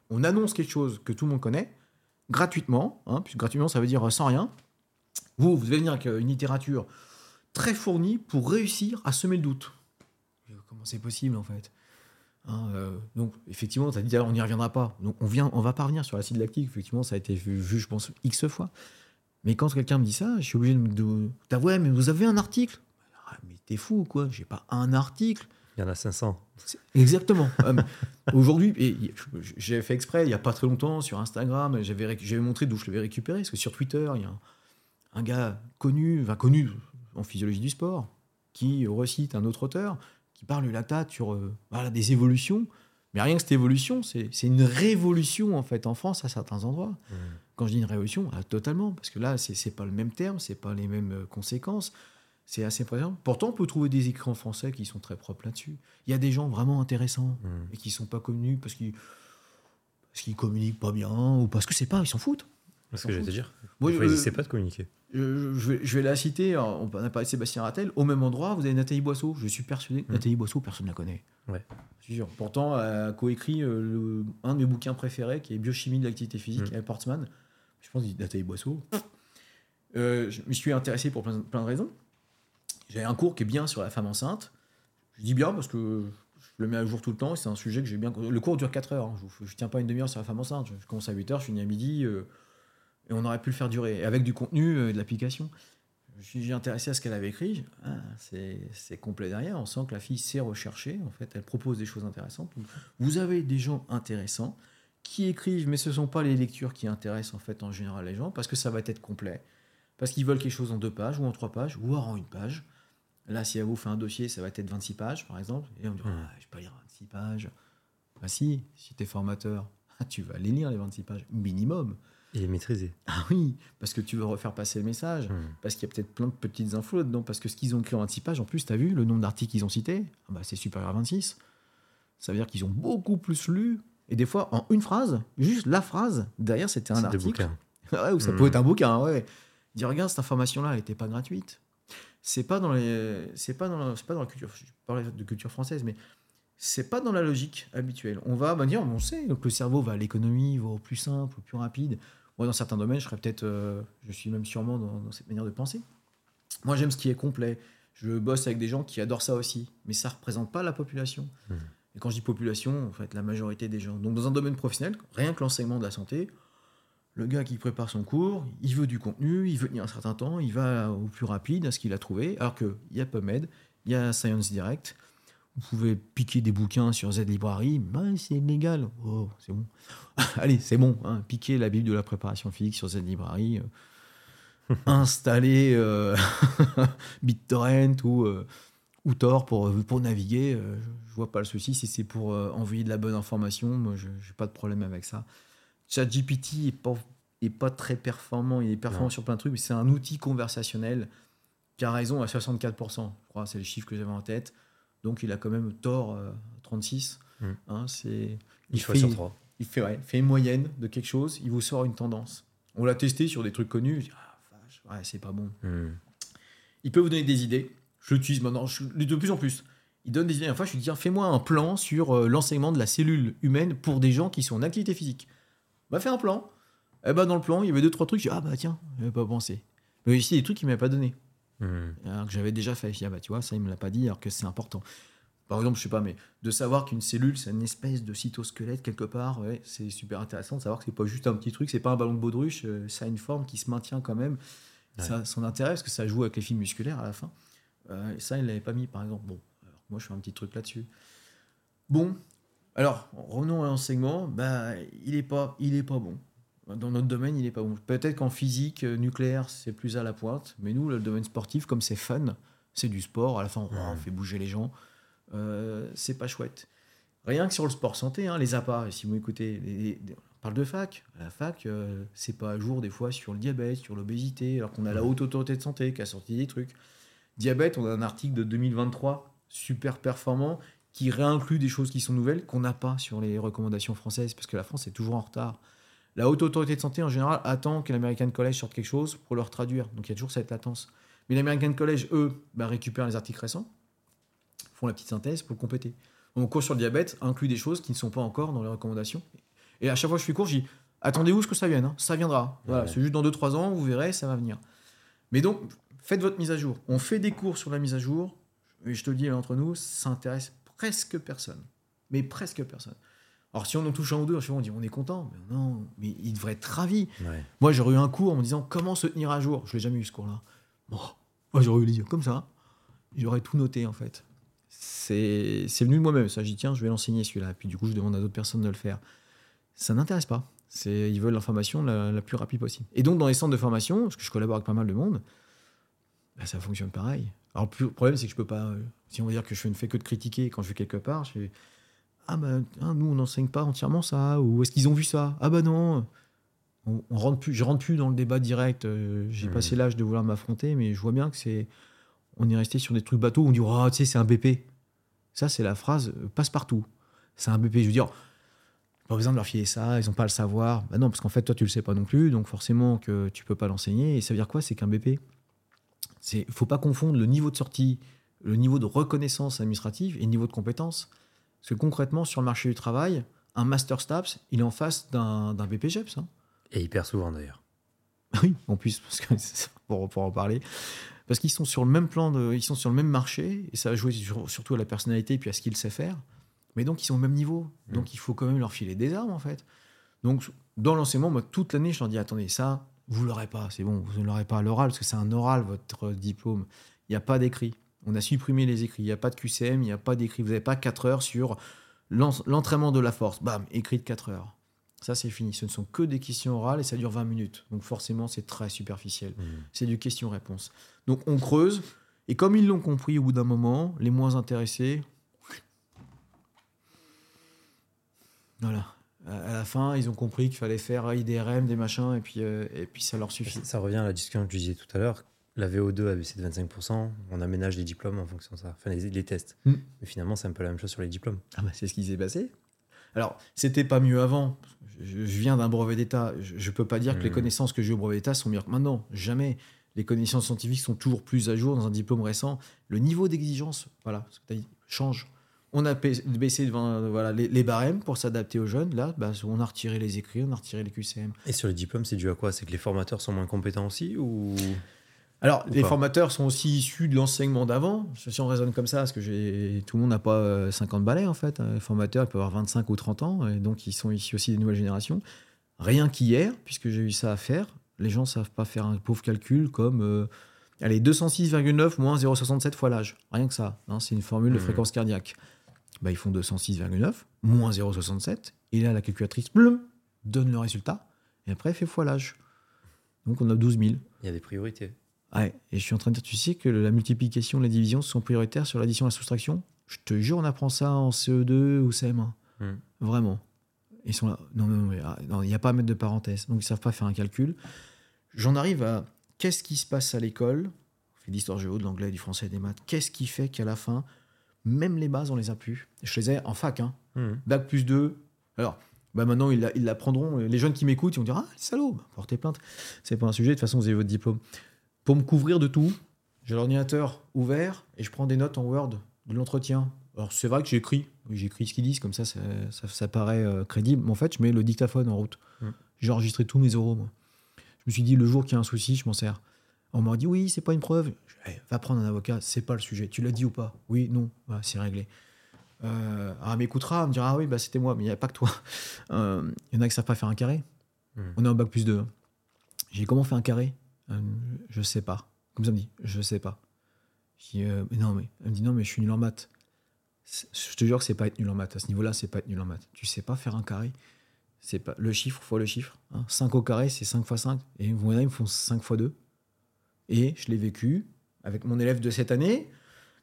On annonce quelque chose que tout le monde connaît, gratuitement, hein, puisque gratuitement, ça veut dire sans rien. Vous, vous devez venir avec euh, une littérature très fournie pour réussir à semer le doute. Comment c'est possible en fait? Hein, euh, donc, effectivement, tu as dit, on n'y reviendra pas. Donc, on vient, on va pas revenir sur l'acide lactique. Effectivement, ça a été vu, je pense, X fois. Mais quand quelqu'un me dit ça, je suis obligé de me ouais, mais vous avez un article ah, Mais t'es fou, quoi? J'ai pas un article.
Il y en a 500.
Exactement. Euh, aujourd'hui, j'ai fait exprès, il y a pas très longtemps, sur Instagram, j'avais montré d'où je l'avais récupéré. Parce que sur Twitter, il y a un, gars connu, enfin connu en physiologie du sport, qui recite un autre auteur qui parle lactate sur euh, voilà, des évolutions. Mais rien que cette évolution, c'est une révolution en fait en France à certains endroits. Mmh. Quand je dis une révolution, ah, totalement, parce que là, c'est pas le même terme, c'est pas les mêmes euh, conséquences. C'est assez présent. Pourtant, on peut trouver des écrits en français qui sont très propres là-dessus. Il y a des gens vraiment intéressants mmh. et qui sont pas connus parce qu'ils parce qu'ils communiquent pas bien ou parce que c'est pas, ils s'en foutent.
C'est ce que j'allais te dire. Moi, je, ne pas de communiquer.
Je, je, vais, la citer. On a parlé de Sébastien Rattel. Au même endroit, vous avez Nathalie Boisseau. Je suis persuadé mmh. Nathalie Boisseau, personne ne la connaît.
Ouais.
Sûr. Pourtant, elle a coécrit euh, un de mes bouquins préférés, qui est Biochimie de l'activité physique, mmh. Portsman. Je pense que Nathalie Boisseau. Euh, je me suis intéressé pour plein, plein de raisons. J'ai un cours qui est bien sur la femme enceinte. Je dis bien parce que je le mets à jour tout le temps. C'est un sujet que j'ai bien. Le cours dure 4 heures. Hein. Je ne tiens pas une demi-heure sur la femme enceinte. Je commence à 8 heures, je finis à midi. Euh, et on aurait pu le faire durer, avec du contenu euh, de l'application. Je suis intéressé à ce qu'elle avait écrit. Ah, c'est complet derrière. On sent que la fille sait rechercher. En fait, elle propose des choses intéressantes. Vous avez des gens intéressants qui écrivent, mais ce ne sont pas les lectures qui intéressent en fait en général les gens, parce que ça va être complet. Parce qu'ils veulent quelque chose en deux pages, ou en trois pages, ou en une page. Là, si elle vous fait un dossier, ça va être 26 pages, par exemple. Et on dit, ah, je ne vais pas lire 26 pages. Bah si, si tu es formateur, <laughs> tu vas les lire, les 26 pages, minimum.
Et maîtrisé.
Ah oui, parce que tu veux refaire passer le message, hmm. parce qu'il y a peut-être plein de petites infos là-dedans, parce que ce qu'ils ont écrit en 26 pages, en plus, tu as vu le nombre d'articles qu'ils ont cités? Ah bah, C'est supérieur à 26. Ça veut dire qu'ils ont beaucoup plus lu, et des fois, en une phrase, juste la phrase, derrière, c'était un article. <laughs> ouais, ou ça hmm. peut être un bouquin, ouais. Dis, regarde, cette information-là, elle n'était pas gratuite. C'est pas dans les, c'est pas dans, c'est pas dans la culture. Je parlais de culture française, mais c'est pas dans la logique habituelle. On va bah, dire, on sait le cerveau va à l'économie, va au plus simple, au plus rapide. Moi, dans certains domaines, je serais peut-être, euh, je suis même sûrement dans, cette manière de penser. Moi, j'aime ce qui est complet. Je bosse avec des gens qui adorent ça aussi, mais ça représente pas la population. Mmh. Et quand je dis population, en fait, la majorité des gens. Donc, dans un domaine professionnel, rien que l'enseignement de la santé, le gars qui prépare son cours, il veut du contenu, il veut tenir un certain temps, il va au plus rapide à ce qu'il a trouvé, alors qu'il y a PubMed, il y a Science Direct, vous pouvez piquer des bouquins sur Z Library, ben, c'est légal. Oh, c'est bon. <laughs> Allez, c'est bon. Hein. Piquer la Bible de la préparation physique sur Z Library. Euh, <laughs> installer euh, <laughs> BitTorrent ou, euh, ou Tor pour, pour naviguer. Euh, je vois pas le souci. Si c'est pour envoyer de la bonne information, moi, je n'ai pas de problème avec ça. ChatGPT n'est pas, est pas très performant. Il est performant sur plein de trucs, mais c'est un outil conversationnel qui a raison à 64%. Je crois c'est le chiffre que j'avais en tête. Donc il a quand même tort 36. Euh, hmm. Hein, c'est,
il, fait, sur 3.
Il fait, fait, une moyenne de quelque chose, il vous sort une tendance. On l'a testé sur des trucs connus. Ah, ouais, c'est pas bon. Hmm. Il peut vous donner des idées. Je l'utilise maintenant je, de plus en plus. Il donne des idées. Enfin, je lui dis fais-moi un plan sur euh, l'enseignement de la cellule humaine pour des gens qui sont en activité physique. Va faire un plan. Eh ben, dans le plan, il y avait deux, trois trucs. Je dis, ah bah tiens, j'avais pas pensé. Mais ici, des trucs qu'il ne m'avait pas donné. Alors que j'avais déjà fait. Je dis, ah bah tu vois, ça, il me l'a pas dit, alors que c'est important. Par exemple, je sais pas, mais de savoir qu'une cellule, c'est une espèce de cytosquelette quelque part, ouais, c'est super intéressant de savoir que c'est pas juste un petit truc, c'est pas un ballon de baudruche, euh, ça a une forme qui se maintient quand même. Ça son intérêt, parce que ça joue avec les fils musculaires à la fin. Euh, et ça, il l'avait pas mis, par exemple. Bon, moi, je fais un petit truc là-dessus. Bon, alors, revenons à l'enseignement. Bah, il est pas, il est pas bon. Dans notre domaine, il n'est pas bon. Peut-être qu'en physique, euh, nucléaire, c'est plus à la pointe. Mais nous, le domaine sportif, comme c'est fun, c'est du sport. À la fin, on, fait bouger les gens. Euh, c'est pas chouette. Rien que sur le sport santé, hein, les appâts, si vous écoutez, on parle de fac. la fac, euh, c'est pas à jour des fois sur le diabète, sur l'obésité, alors qu'on a la haute autorité de santé qui a sorti des trucs. Diabète, on a un article de 2023 super performant qui réinclut des choses qui sont nouvelles qu'on n'a pas sur les recommandations françaises, parce que la France est toujours en retard. La haute autorité de santé, en général, attend que l'American College sorte quelque chose pour leur traduire. Donc il y a toujours cette latence. Mais l'American College, eux, bah, récupèrent les articles récents, font la petite synthèse pour le compléter. Mon cours sur le diabète inclut des choses qui ne sont pas encore dans les recommandations. Et à chaque fois que je fais cours, je dis attendez-vous ce que ça vienne, hein. ça viendra. Voilà, C'est juste dans 2-3 ans, vous verrez, ça va venir. Mais donc, faites votre mise à jour. On fait des cours sur la mise à jour, et je te le dis entre nous, ça intéresse presque personne. Mais presque personne. Alors si on en touche un ou deux, on dit on est content, mais non, mais il devrait être ravi. Moi j'aurais eu un cours en me disant comment se tenir à jour? Je l'ai jamais eu ce cours-là. Bon, moi j'aurais eu les yeux comme ça. J'aurais tout noté en fait. C'est venu de moi-même. Ça, j'ai dit tiens, je vais l'enseigner celui-là. Puis du coup, je demande à d'autres personnes de le faire. Ça n'intéresse pas. C'est ils veulent l'information la, la, plus rapide possible. Et donc dans les centres de formation, parce que je collabore avec pas mal de monde, bah, ça fonctionne pareil. Alors le problème c'est que je peux pas. Euh, si on va dire que je ne fais que de critiquer quand je vais quelque part, je fais ah ben nous on n'enseigne pas entièrement ça ou est-ce qu'ils ont vu ça? Ah bah non. On, rentre plus je rentre plus dans le débat direct euh, j'ai mmh. passé l'âge de vouloir m'affronter mais je vois bien que c'est on est resté sur des trucs bateaux on dit oh tu sais c'est un BP ça c'est la phrase euh, passe partout c'est un BP je veux dire pas besoin de leur filer ça ils ont pas le savoir. Bah non parce qu'en fait toi tu le sais pas non plus donc forcément que tu peux pas l'enseigner et ça veut dire quoi? C'est qu'un BP c'est faut pas confondre le niveau de sortie le niveau de reconnaissance administrative et le niveau de compétence parce que concrètement, sur le marché du travail, un Master STAPS, il est en face d'un BPGEPS. Hein.
Et hyper souvent d'ailleurs. <laughs>
oui, en plus, parce que, pour, pour en parler. Parce qu'ils sont sur le même plan, de, ils sont sur le même marché, et ça va jouer surtout à la personnalité et puis à ce qu'il sait faire. Mais donc, ils sont au même niveau. Mmh. Donc, il faut quand même leur filer des armes, en fait. Donc, dans l'enseignement, moi, toute l'année, je leur dis attendez, ça, vous ne l'aurez pas, c'est bon, vous ne l'aurez pas à l'oral, parce que c'est un oral, votre diplôme. Il n'y a pas d'écrit. On a supprimé les écrits. Il n'y a pas de QCM, il n'y a pas d'écrit. Vous n'avez pas 4 heures sur l'entraînement de la force. Bam, écrit de 4 heures. Ça, c'est fini. Ce ne sont que des questions orales et ça dure 20 minutes. Donc forcément, c'est très superficiel. Mmh. C'est du question-réponse. Donc on creuse. Et comme ils l'ont compris au bout d'un moment, les moins intéressés, voilà. À la fin, ils ont compris qu'il fallait faire IDRM, des machins, et puis, euh, et puis ça leur suffit.
Ça revient à la discussion que tu disais tout à l'heure la VO2 a baissé de 25%, on aménage les diplômes en fonction de ça, enfin les, tests. Mm. Mais finalement, c'est un peu la même chose sur les diplômes.
Ah bah, c'est ce qui s'est passé. Alors, c'était pas mieux avant. Je, viens d'un brevet d'État. Je, ne peux pas dire que les mm. connaissances que j'ai au brevet d'État sont meilleures que maintenant. Jamais. Les connaissances scientifiques sont toujours plus à jour dans un diplôme récent. Le niveau d'exigence, voilà, change. On a baissé devant, voilà, les, barèmes pour s'adapter aux jeunes. Là, bah, on a retiré les écrits, on a retiré les QCM.
Et sur les diplômes, c'est dû à quoi? C'est que les formateurs sont moins compétents aussi ou...
Alors, les formateurs sont aussi issus de l'enseignement d'avant. Si on raisonne comme ça, parce que tout le monde n'a pas 50 euh, balais en fait. Les formateurs, ils peuvent avoir 25 ou 30 ans, et donc ils sont issus aussi des nouvelles générations. Rien qu'hier, puisque j'ai eu ça à faire, les gens ne savent pas faire un pauvre calcul comme euh, allez, 206,9 moins 0,67 fois l'âge. Rien que ça. Hein, c'est une formule de mmh. fréquence cardiaque. Bah, ils font 206,9 moins 0,67. Et là, la calculatrice blum, donne le résultat. Et après, elle fait fois l'âge. Donc, on a 12 000. Il
y a des priorités.
Ouais. Et je suis en train de dire, tu sais que la multiplication, la division sont prioritaires sur l'addition et la soustraction? Je te jure, on apprend ça en CE2 ou CM1. Mmh. Vraiment. Ils sont là. Non, non, ah, non, il n'y a pas à mettre de parenthèse. Donc, ils ne savent pas faire un calcul. J'en arrive à qu'est-ce qui se passe à l'école? On fait l'histoire géo, de l'anglais, du français, des maths. Qu'est-ce qui fait qu'à la fin, même les bases, on les a plus? Je les ai en fac, hein. Mmh. Bac plus 2. Alors, bah maintenant, ils l'apprendront. Les jeunes qui m'écoutent, ils vont dire Ah, salaud, bah, portez plainte. C'est pas un sujet. De toute façon, vous avez votre diplôme. Pour me couvrir de tout, j'ai l'ordinateur ouvert et je prends des notes en Word de l'entretien. Alors, c'est vrai que j'écris. J'écris ce qu'ils disent, comme ça, ça, paraît euh, crédible. Mais en fait, je mets le dictaphone en route. Mmh. J'ai enregistré tous mes oraux, moi. Je me suis dit, le jour qu'il y a un souci, je m'en sers. On m'a dit, oui, c'est pas une preuve. va prendre un avocat, c'est pas le sujet. Tu l'as dit ou pas? Oui, non, c'est réglé. Euh, ah, m'écoutera, me dira, ah oui, bah, c'était moi, mais il n'y a pas que toi. <laughs> Il euh, y en a qui savent pas faire un carré. Hmm. On est en bac plus 2. J'ai dit, comment faire un carré? Euh, Je sais pas. Comme ça, me dit, je sais pas. Euh, non, mais elle me dit, non, mais je suis nul en maths. Je te jure que c'est pas être nul en maths. À ce niveau-là, c'est pas être nul en maths. Tu sais pas faire un carré c'est pas le chiffre fois le chiffre. 5 hein. au carré, c'est 5 fois 5. Et voyez, ils me font 5 fois 2. Et je l'ai vécu avec mon élève de cette année,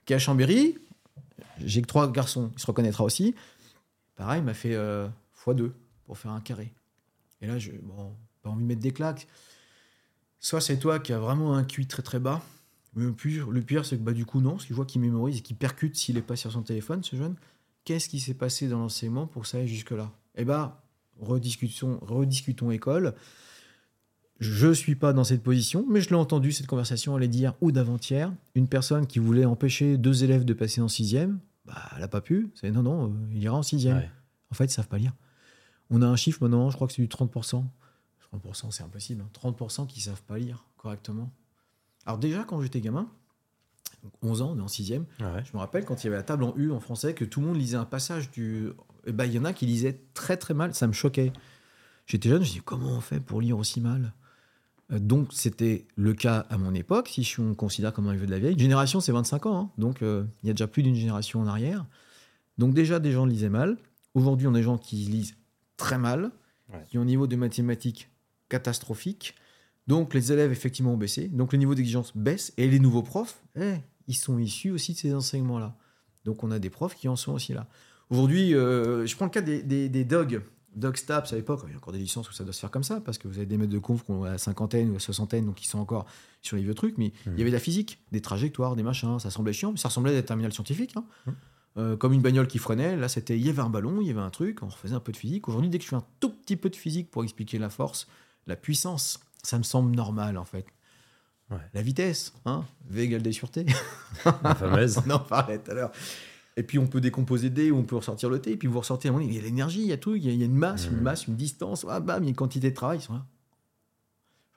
qui est à Chambéry. J'ai que trois garçons, il se reconnaîtra aussi. Pareil, il m'a fait euh, fois 2 pour faire un carré. Et là, je bon, pas envie de mettre des claques. Soit c'est toi qui as vraiment un QI très très bas. Mais le pire, le pire c'est que bah, du coup, non, parce que je vois qu'il mémorise et qu'il percute s'il n'est pas sur son téléphone, ce jeune. Qu'est-ce qui s'est passé dans l'enseignement pour que ça aille jusque-là? Eh bah, rediscutons, rediscutons école. Je ne suis pas dans cette position, mais je l'ai entendu, cette conversation, allait dire ou d'avant-hier, une personne qui voulait empêcher deux élèves de passer en sixième, bah, elle n'a pas pu. C'est non, non, euh, il ira en sixième. En fait, ils ne savent pas lire. On a un chiffre maintenant, je crois que c'est du 30%. 30%, c'est impossible. 30% hein. qui ne savent pas lire correctement. Alors déjà, quand j'étais gamin, 11 ans, on est en sixième, je me rappelle quand il y avait la table en U en français, que tout le monde lisait un passage du eh ben, il y en a qui lisaient très très mal, ça me choquait. J'étais jeune, je me dis comment on fait pour lire aussi mal? Euh, donc c'était le cas à mon époque, si on considère comme un vieux de la vieille. génération, c'est 25 ans, hein. donc euh, il y a déjà plus d'une génération en arrière. Donc déjà, des gens lisaient mal. Aujourd'hui, on a des gens qui lisent très mal, qui ont un niveau de mathématiques catastrophique. Donc les élèves, effectivement, ont baissé. Donc le niveau d'exigence baisse. Et les nouveaux profs, eh, ils sont issus aussi de ces enseignements-là. Donc on a des profs qui en sont aussi là. Aujourd'hui, euh, je prends le cas des, des, des dogs. Dog Staps à l'époque, il y a encore des licences où ça doit se faire comme ça, parce que vous avez des maîtres de conf qui ont la cinquantaine ou la soixantaine, donc ils sont encore sur les vieux trucs, mais il y mmh. avait de la physique, des trajectoires, des machins, ça semblait chiant, mais ça ressemblait à des terminales scientifiques. Hein. Mmh. Euh, comme une bagnole qui freinait, là c'était, il y avait un ballon, il y avait un truc, on refaisait un peu de physique. Aujourd'hui, dès que je fais un tout petit peu de physique pour expliquer la force, la puissance, ça me semble normal en fait. La vitesse, hein, V égale D sur T.
La fameuse. <laughs>
on en parlait tout à l'heure. Et puis on peut décomposer D, ou on peut ressortir le T, et puis vous ressortez, il y a l'énergie, il y a tout, il y a, une masse, une mmh. masse, une distance, ah, bam, il y a une quantité de travail, ils sont là.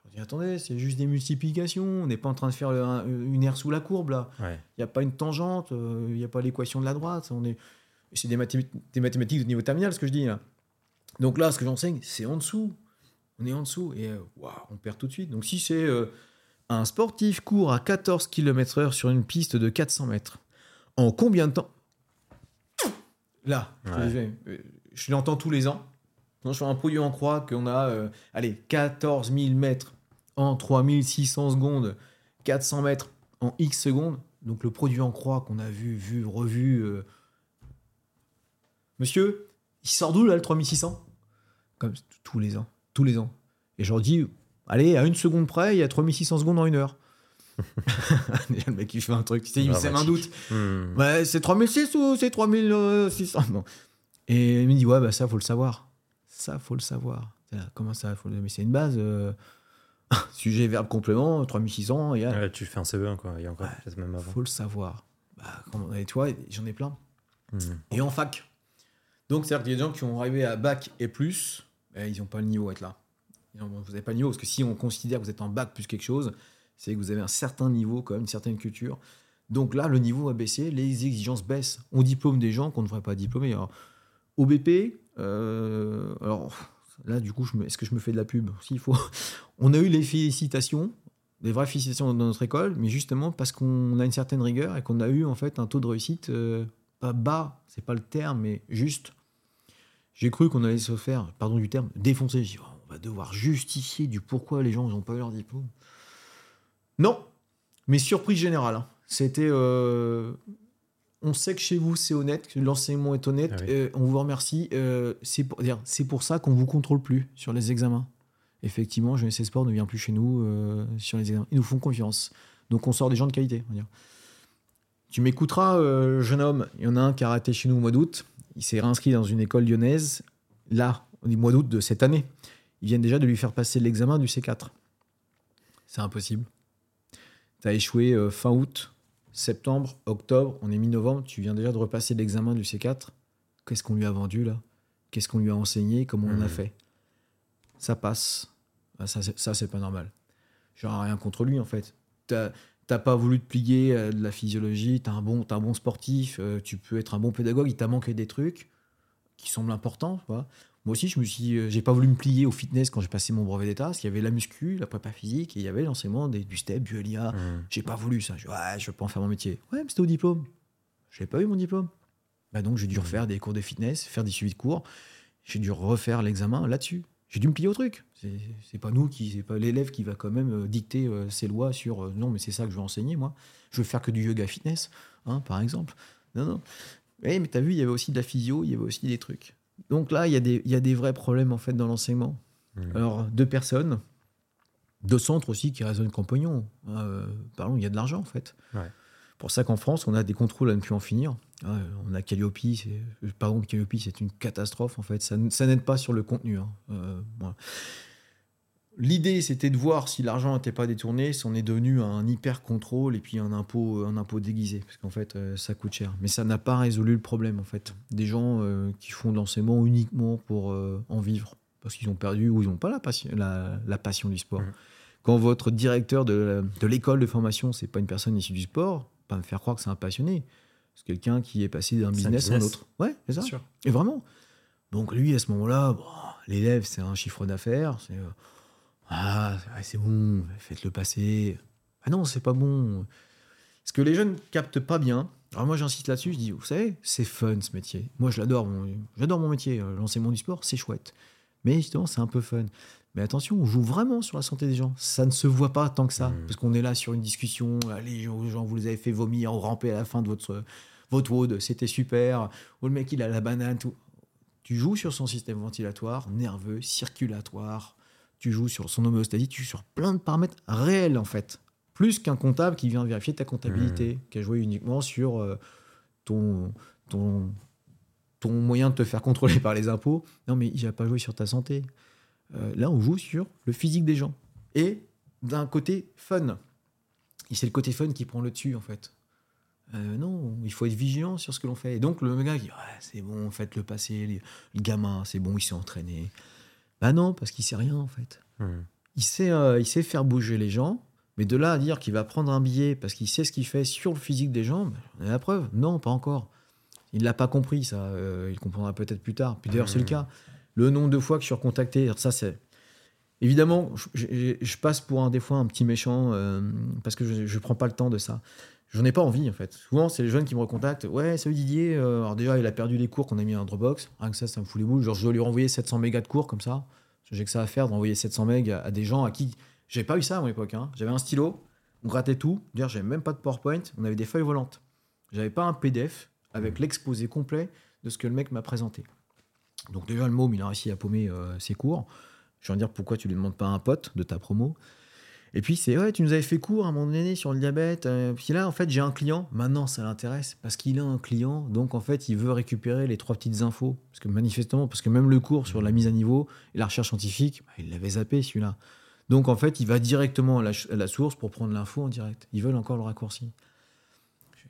Je dis, attendez, c'est juste des multiplications, on n'est pas en train de faire une aire sous la courbe là. Il n'y a pas une tangente, euh, il n'y a pas l'équation de la droite, on est... c'est des, mathématiques de niveau terminal ce que je dis là. Donc là, ce que j'enseigne, c'est en dessous. On est en dessous et euh, on perd tout de suite. Donc si c'est euh, un sportif court à 14 km/h sur une piste de 400 mètres, en combien de temps? Là, je, l'entends tous les ans. je fais un produit en croix qu'on a, euh, allez, 14 000 mètres en 3600 secondes, 400 mètres en X secondes. Donc le produit en croix qu'on a vu, vu, revu. Euh, monsieur, il sort d'où là le 3600 Comme tous les ans. Tous les ans. Et je leur dis, allez, à une seconde près, il y a 3600 secondes en une heure. <laughs> le mec il fait un truc, il sème un doute. Hmm. Ouais, c'est 3006 ou c'est 3600 bon. Et il me dit ouais bah ça faut le savoir. Ça faut le savoir. Comment ça faut le... Mais c'est une base. Euh, <laughs> sujet, verbe, complément, 3600.
Et, tu fais un CE1 quoi. Il y a encore même
avant. Faut le savoir. Bah. Et tu vois, j'en ai plein. mmh. et en fac. Donc, c'est-à-dire qu'il y a des gens qui ont arrivé à bac et plus, eh, ils n'ont pas le niveau à être là. Vous n'avez pas le niveau, parce que si on considère que vous êtes en bac plus quelque chose, c'est que vous avez un certain niveau, quand même, une certaine culture. Donc là, le niveau a baissé, les exigences baissent. On diplôme des gens qu'on ne devrait pas diplômer. Alors, au BP, euh, alors là, du coup, est-ce que je me fais de la pub? S'il faut. <laughs> On a eu les félicitations, des vraies félicitations dans notre école, mais justement parce qu'on a une certaine rigueur et qu'on a eu en fait un taux de réussite euh, pas bas, c'est pas le terme, mais juste. J'ai cru qu'on allait se faire, pardon du terme, défoncer. Dit, oh, on va devoir justifier du pourquoi les gens n'ont pas eu leur diplôme. Non, mais surprise générale. Hein. C'était. Euh, on sait que chez vous c'est honnête, que l'enseignement est honnête. Ah euh, on vous remercie. Euh, c'est pour, pour ça qu'on vous contrôle plus sur les examens. Effectivement, Jeunesse Sport ne vient plus chez nous sur les examens. Ils nous font confiance. Donc on sort des gens de qualité. Tu m'écouteras, jeune homme. Il y en a un qui a raté chez nous au mois d'août. Il s'est réinscrit dans une école lyonnaise. Là, au mois d'août de cette année. Ils viennent déjà de lui faire passer l'examen du C4. C'est impossible. Tu as échoué fin août septembre, octobre, on est mi-novembre, tu viens déjà de repasser l'examen du C4. Qu'est-ce qu'on lui a vendu là? Qu'est-ce qu'on lui a enseigné? Comment on a mmh. fait? Ça passe. Ah, ça, ça c'est pas normal. J'aurais rien contre lui en fait. T'as pas voulu te plier euh, de la physiologie, t'es un, bon, un bon sportif, euh, tu peux être un bon pédagogue, il t'a manqué des trucs qui semblent importants. Moi aussi, je me suis, euh, j'ai pas voulu me plier au fitness quand j'ai passé mon brevet d'état, parce qu'il y avait la muscu, la prépa physique, et il y avait l'enseignement du STEP, du LIA. Mmh. J'ai pas voulu ça. Je, ouais, je veux pas en faire mon métier. Ouais, mais c'était au diplôme. J'ai pas eu mon diplôme. Bah donc j'ai dû mmh. refaire des cours de fitness, faire des suivis de cours. J'ai dû refaire l'examen là-dessus. J'ai dû me plier au truc. C'est pas nous qui, c'est pas l'élève qui va quand même euh, dicter euh, ses lois sur non, mais c'est ça que je veux enseigner moi. Je veux faire que du yoga fitness, hein, par exemple. Non, non. mais t'as vu, il y avait aussi de la physio, il y avait aussi des trucs. Donc là, il y, a des, y a des vrais problèmes en fait dans l'enseignement. Alors, deux personnes, deux centres aussi qui raisonnent compagnon. Hein, euh, parlons, il y a de l'argent en fait. Pour ça qu'en France, on a des contrôles à ne plus en finir. Hein, on a Calliope, pardon, Calliope, c'est une catastrophe en fait. Ça, n'aide pas sur le contenu. Hein. Euh, L'idée, c'était de voir si l'argent n'était pas détourné, si on est devenu un hyper contrôle et puis un impôt, un impôt déguisé, parce qu'en fait, euh, ça coûte cher. Mais ça n'a pas résolu le problème, en fait. Des gens euh, qui font de l'enseignement uniquement pour euh, en vivre, parce qu'ils ont perdu ou ils n'ont pas la passion, la, passion du sport. Mmh. Quand votre directeur de, l'école de formation, c'est pas une personne issue du sport, pas me faire croire que c'est un passionné. C'est quelqu'un qui est passé d'un business, à un autre. Ouais, c'est ça. Et vraiment. Donc lui, à ce moment-là, l'élève, c'est un chiffre d'affaires, c'est ah, c'est bon, faites-le passer. Ah non, c'est pas bon. Ce que les jeunes captent pas bien, alors moi j'insiste là-dessus, je dis, vous savez, c'est fun ce métier. Moi je l'adore, j'adore mon métier, euh, l'enseignement du sport, c'est chouette. Mais justement, c'est un peu fun. Mais attention, on joue vraiment sur la santé des gens. Ça ne se voit pas tant que ça, mmh. parce qu'on est là sur une discussion, allez, gens, vous les avez fait vomir ou ramper à la fin de votre, votre WOD, c'était super, ou le mec il a la banane, tout. Tu joues sur son système ventilatoire, nerveux, circulatoire, tu joues sur son homéostasie, tu joues sur plein de paramètres réels en fait. Plus qu'un comptable qui vient vérifier ta comptabilité, mmh. qui a joué uniquement sur euh, ton, ton, ton moyen de te faire contrôler <laughs> par les impôts. Non, mais il n'a pas joué sur ta santé. Euh, là, on joue sur le physique des gens. Et d'un côté fun. Et c'est le côté fun qui prend le dessus en fait. Euh, non, il faut être vigilant sur ce que l'on fait. Et donc le gars dit c'est bon, faites-le passer, le gamin, c'est bon, il s'est entraîné. Bah non, parce qu'il sait rien en fait. Hmm. Il, sait, euh, il sait faire bouger les gens, mais de là à dire qu'il va prendre un billet parce qu'il sait ce qu'il fait sur le physique des gens, bah, on a la preuve. Non, pas encore. Il l'a pas compris, ça. Euh, il comprendra peut-être plus tard. Puis d'ailleurs, c'est le hmm. cas. Le nombre de fois que je suis recontacté, ça c'est. Évidemment, je, passe pour un des fois un petit méchant euh, parce que je ne prends pas le temps de ça. J'en ai pas envie en fait. Souvent, c'est les jeunes qui me recontactent. Ouais, salut Didier. Euh, alors déjà, il a perdu les cours qu'on a mis en Dropbox. Rien que ça, ça me fout les boules. Genre, je dois lui renvoyer 700 mégas de cours comme ça. J'ai que ça à faire d'envoyer 700 mégas à des gens à qui j'avais pas eu ça à mon époque. Hein. J'avais un stylo, on grattait tout. D'ailleurs, j'avais même pas de PowerPoint. On avait des feuilles volantes. J'avais pas un PDF avec mmh. l'exposé complet de ce que le mec m'a présenté. Donc déjà, le môme, il a réussi à paumer euh, ses cours. Je vais dire pourquoi tu lui demandes pas un pote de ta promo. Et puis c'est ouais, tu nous avais fait cours à un moment donné sur le diabète. Euh, puis là, en fait, j'ai un client. Maintenant, ça l'intéresse parce qu'il a un client. Donc en fait, il veut récupérer les trois petites infos. Parce que manifestement, parce que même le cours sur la mise à niveau et la recherche scientifique, bah, il l'avait zappé celui-là. Donc en fait, il va directement à la, source pour prendre l'info en direct. Ils veulent encore le raccourci.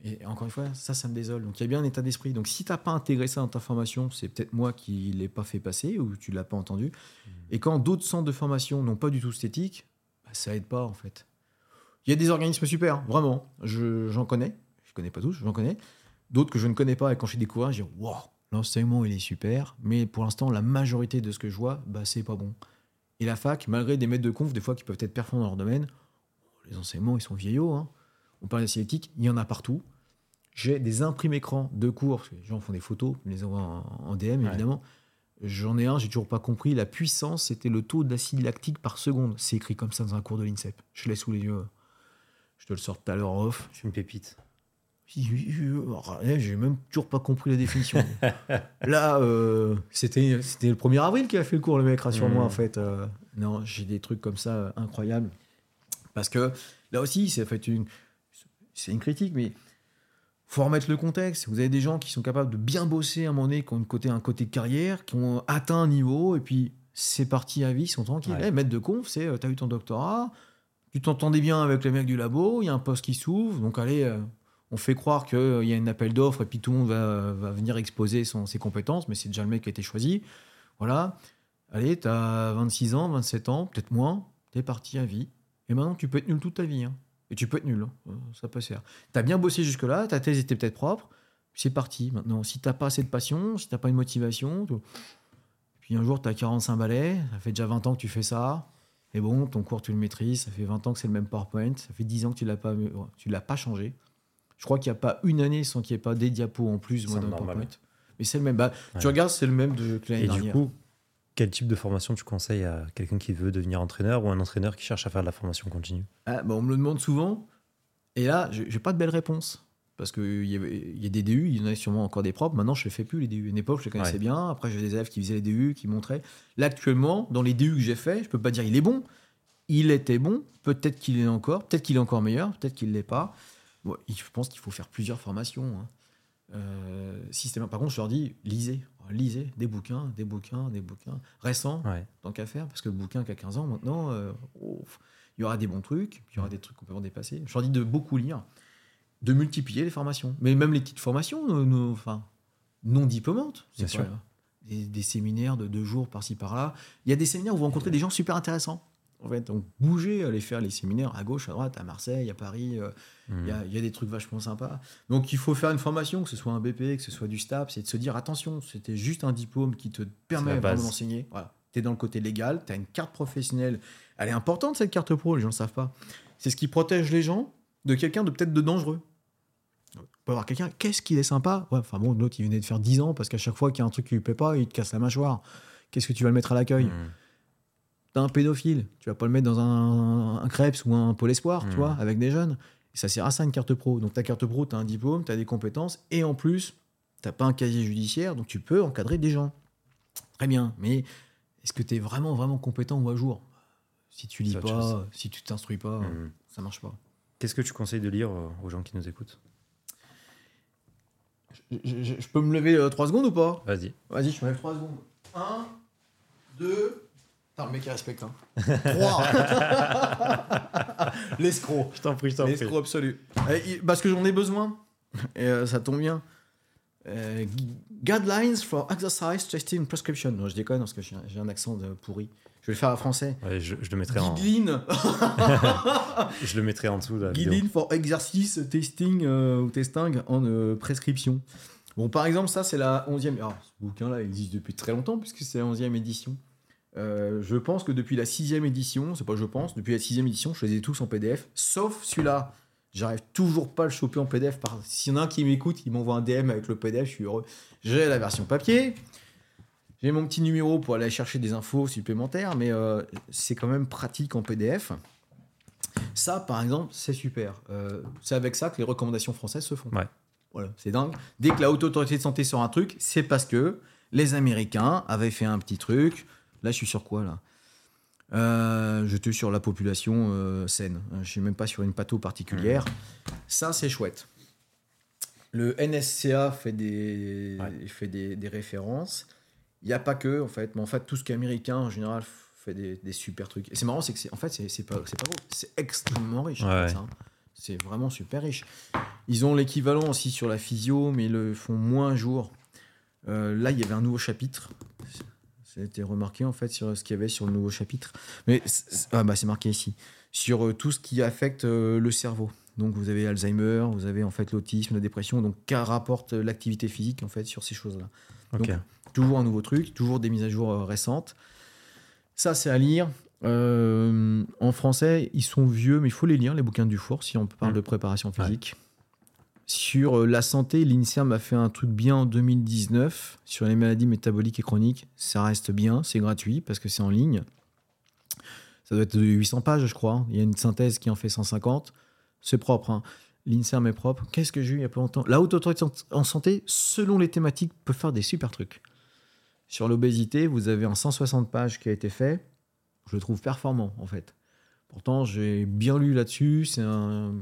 Et encore une fois, ça, ça me désole. Donc il y a bien un état d'esprit. Donc si tu n'as pas intégré ça dans ta formation, c'est peut-être moi qui ne l'ai pas fait passer ou tu l'as pas entendu. Mmh. Et quand d'autres centres de formation n'ont pas du tout cette éthique, ça aide pas en fait. Il y a des organismes super, vraiment. J'en connais. Je connais pas tous, j'en connais. D'autres que je ne connais pas et quand je suis découvert, je dis Waouh, l'enseignement il est super. Mais pour l'instant, la majorité de ce que je vois, bah, c'est pas bon. Et la fac, malgré des maîtres de conf, des fois qui peuvent être performants dans leur domaine, les enseignements ils sont vieillots. Hein. On parle d'éthique, il y en a partout. J'ai des imprimes écrans de cours, parce que les gens font des photos, ils les envoient en, DM évidemment. J'en ai un, j'ai toujours pas compris. La puissance, c'était le taux d'acide lactique par seconde. C'est écrit comme ça dans un cours de l'INSEP. Je l'ai sous les yeux. Je te le sors tout à l'heure off.
Je suis une pépite.
J'ai même toujours pas compris la définition. <laughs> Là, euh, c'était le 1er avril qui a fait le cours, le mec, rassure-moi, mmh. en fait. Euh. non, j'ai des trucs comme ça euh, incroyables. Parce que là aussi, c'est fait une, une critique, mais faut remettre le contexte. Vous avez des gens qui sont capables de bien bosser à un moment donné, qui ont côté, un côté carrière, qui ont atteint un niveau, et puis c'est parti à vie, ils sont tranquilles. Ouais. maître de conf, c'est tu as eu ton doctorat, tu t'entendais bien avec les mecs du labo, il y a un poste qui s'ouvre, donc allez, on fait croire qu'il y a un appel d'offres et puis tout le monde va, venir exposer son, ses compétences, mais c'est déjà le mec qui a été choisi. Voilà. Allez, tu as 26 ans, 27 ans, peut-être moins, tu es parti à vie. Et maintenant, tu peux être nul toute ta vie. Hein. Et tu peux être nul, hein. euh, ça peut se faire. Tu as bien bossé jusque-là, ta thèse était peut-être propre, c'est parti. Maintenant, si tu pas assez de passion, si tu pas une motivation, puis un jour, tu as 45 balais, ça fait déjà 20 ans que tu fais ça, et bon, ton cours, tu le maîtrises, ça fait 20 ans que c'est le même PowerPoint, ça fait 10 ans que tu ne l'as pas changé. Je crois qu'il n'y a pas une année sans qu'il n'y ait pas des diapos en plus moi, dans PowerPoint. Mais c'est le même. Bah, Tu regardes, c'est le même de l'année
du coup, quel type de formation tu conseilles à quelqu'un qui veut devenir entraîneur ou un entraîneur qui cherche à faire de la formation continue?
Ah, bah, On me le demande souvent. Et là, je n'ai pas de belle réponse. Parce qu'il y, y a des DU, il y en a sûrement encore des propres. Maintenant, je ne fais plus les DU. À une époque, je les connaissais bien. Après, j'ai des élèves qui faisaient les DU, qui montraient. Là, actuellement, dans les DU que j'ai fait, je ne peux pas dire il est bon. Il était bon. Peut-être qu'il est encore. Peut-être qu'il est encore meilleur. Peut-être qu'il ne l'est pas je pense qu'il faut faire plusieurs formations. Hein. Euh, par contre, je leur dis, lisez, lisez des bouquins, des bouquins, des bouquins récents, tant qu'à faire, parce que le bouquin qui a 15 ans, maintenant, euh, oh, il y aura des bons trucs, il y aura des trucs complètement dépassés. Je leur dis de beaucoup lire, de multiplier les formations, mais même les petites formations, enfin, non diplômantes. C'est sûr. Des, des, séminaires de deux jours par-ci par-là. Il y a des séminaires où vous rencontrez des gens super intéressants. En fait, donc bougez, allez faire les séminaires à gauche, à droite, à Marseille, à Paris. Euh, il y, a des trucs vachement sympas. Donc il faut faire une formation, que ce soit un BP, que ce soit du STAP, c'est de se dire attention, c'était juste un diplôme qui te permet d'enseigner. Voilà. Tu es dans le côté légal, tu as une carte professionnelle. Elle est importante cette carte pro, les gens ne savent pas. C'est ce qui protège les gens de quelqu'un de peut-être de dangereux. On peut avoir quelqu'un, qu'est-ce qu'il est sympa? Enfin bon, l'autre il venait de faire 10 ans parce qu'à chaque fois qu'il y a un truc qui lui plaît pas, il te casse la mâchoire. Qu'est-ce que tu vas le mettre à l'accueil? Mmh un pédophile, tu vas pas le mettre dans un, un Krebs ou un Pôle Espoir, tu hmm. vois, avec des jeunes. Et ça sert à ça une carte pro. Donc ta carte pro, tu as un diplôme, tu as des compétences, et en plus, tu pas un casier judiciaire, donc tu peux encadrer des gens. Très bien, mais est-ce que tu es vraiment, vraiment compétent ou à jour? Si tu lis pas, si tu t'instruis pas, hmm. ça marche pas.
Qu'est-ce que tu conseilles de lire euh, aux gens qui nous écoutent?
Je, peux me lever 3 euh, secondes ou pas?
Vas-y.
Vas-y, je me lève 3 secondes. 1, 2, Putain, le mec, il respecte. Hein. 3 <laughs> L'escroc.
Je t'en prie, je t'en prie.
L'escroc absolu. parce que j'en ai besoin. Et euh, ça tombe bien. Euh, guidelines for exercise testing prescription. Non, je déconne parce que j'ai un accent de pourri. Je vais le faire en français.
Ouais, je, le mettrai en.
Guideline. <laughs>
je le mettrai en dessous.
Guideline for exercice testing euh, ou testing en prescription. Bon, par exemple, ça, c'est la 11e. Alors, ce bouquin-là existe depuis très longtemps puisque c'est la 11e édition. Euh, je pense que depuis la sixième édition, c'est pas je pense, depuis la sixième édition, je les ai tous en PDF, sauf celui-là. J'arrive toujours pas à le choper en PDF. Par... S'il y en a un qui m'écoute, il m'envoie un DM avec le PDF, je suis heureux. J'ai la version papier. J'ai mon petit numéro pour aller chercher des infos supplémentaires, mais euh, c'est quand même pratique en PDF. Ça, par exemple, c'est super. Euh, c'est avec ça que les recommandations françaises se font.
Ouais.
Voilà, c'est dingue. Dès que la haute autorité de santé sort un truc, c'est parce que les Américains avaient fait un petit truc Là, je suis sur quoi là? Euh, Je suis sur la population euh, saine. Je suis même pas sur une patho particulière. Ça, c'est chouette. Le NSCA fait des, fait des, références. Il n'y a pas que, en fait, mais en fait, tout ce qui est américain, en général, fait des, super trucs. Et c'est marrant, c'est que, en fait, c'est pas, pas C'est extrêmement riche, hein. C'est vraiment super riche. Ils ont l'équivalent aussi sur la physio, mais ils le font moins jour. Euh, là, il y avait un nouveau chapitre. Ça a été remarqué en fait sur ce qu'il y avait sur le nouveau chapitre. Mais ah bah, c'est marqué ici. Sur euh, tout ce qui affecte euh, le cerveau. Donc vous avez Alzheimer, vous avez en fait l'autisme, la dépression. Donc qu'un rapporte l'activité physique en fait sur ces choses-là. Donc toujours un nouveau truc, toujours des mises à jour récentes. Ça c'est à lire. en français, ils sont vieux, mais il faut les lire, les bouquins du four, si on parle mmh. de préparation physique. Sur euh, la santé, l'INSERM a fait un truc bien en 2019 sur les maladies métaboliques et chroniques. Ça reste bien, c'est gratuit parce que c'est en ligne. Ça doit être de 800 pages, je crois. Il y a une synthèse qui en fait 150. C'est propre. Hein. L'INSERM est propre. Qu'est-ce que j'ai eu il y a pas longtemps La haute autorité en santé, selon les thématiques, peut faire des super trucs. Sur l'obésité, vous avez un 160 pages qui a été fait. Je le trouve performant, en fait. Pourtant, j'ai bien lu là-dessus. C'est un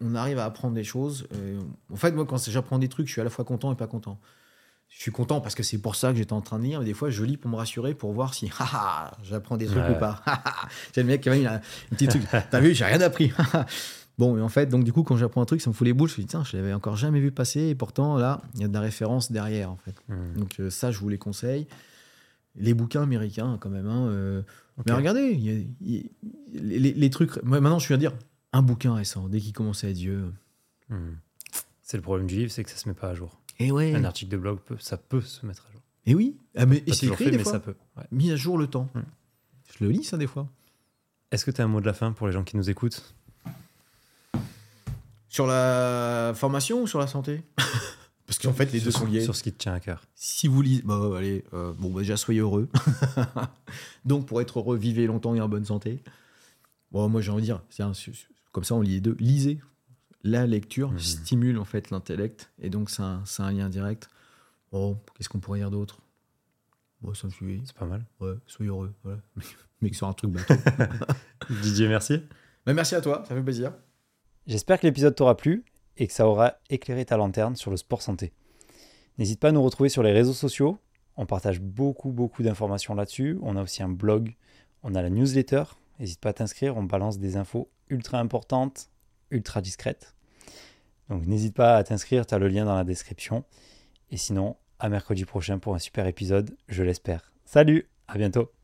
on arrive à apprendre des choses. Euh, en fait, moi, quand j'apprends des trucs, je suis à la fois content et pas content. Je suis content parce que c'est pour ça que j'étais en train de lire, mais des fois, je lis pour me rassurer, pour voir si <laughs> j'apprends des trucs ou pas. <laughs> J'ai le mec qui m'a mis un petit truc. <laughs> T'as vu, j'ai rien appris. bon, et en fait, donc du coup, quand j'apprends un truc, ça me fout les boules. Je me dis, tiens, je l'avais encore jamais vu passer, et pourtant, là, il y a de la référence derrière, en fait. Hmm. Donc, euh, ça, je vous les conseille. Les bouquins américains, quand même. Hein, euh, mais regardez, les, les, trucs. maintenant, je viens à dire, un bouquin récent, dès qu'il commençait à Dieu.
Hmm. C'est le problème du livre, c'est que ça se met pas à jour.
Et ouais.
Un article de blog, peut, ça peut se mettre à jour.
Et oui, ah, mais c'est écrit des
mais
fois.
ça peut.
Mis à jour le temps. Hmm. Je le lis ça des fois.
Est-ce que tu as un mot de la fin pour les gens qui nous écoutent?
Sur la formation ou sur la santé? <laughs> Parce qu'en fait, les deux sont liés.
Sur ce qui te tient à cœur.
Si vous lisez, bah, allez, euh, bon, bah, déjà soyez heureux. <laughs> Donc, pour être heureux, vivez longtemps et en bonne santé. Bon, moi, j'ai envie de dire, c'est un, comme ça, on lit les deux. Lisez. La lecture mhm. stimule en fait l'intellect et donc c'est un, un, lien direct. Oh, qu'est-ce qu'on pourrait dire d'autre? Ça me suit.
C'est pas mal.
Ouais, soyez heureux. Voilà. Mais <laughs> sur un truc bateau. <laughs>
Didier, merci.
Mais merci à toi, ça fait plaisir.
J'espère que l'épisode t'aura plu et que ça aura éclairé ta lanterne sur le sport santé. N'hésite pas à nous retrouver sur les réseaux sociaux. On partage beaucoup, beaucoup d'informations là-dessus. On a aussi un blog. On a la newsletter. N'hésite pas à t'inscrire. On balance des infos ultra importante, ultra discrète. Donc n'hésite pas à t'inscrire, tu as le lien dans la description. Et sinon, à mercredi prochain pour un super épisode, je l'espère. Salut, à bientôt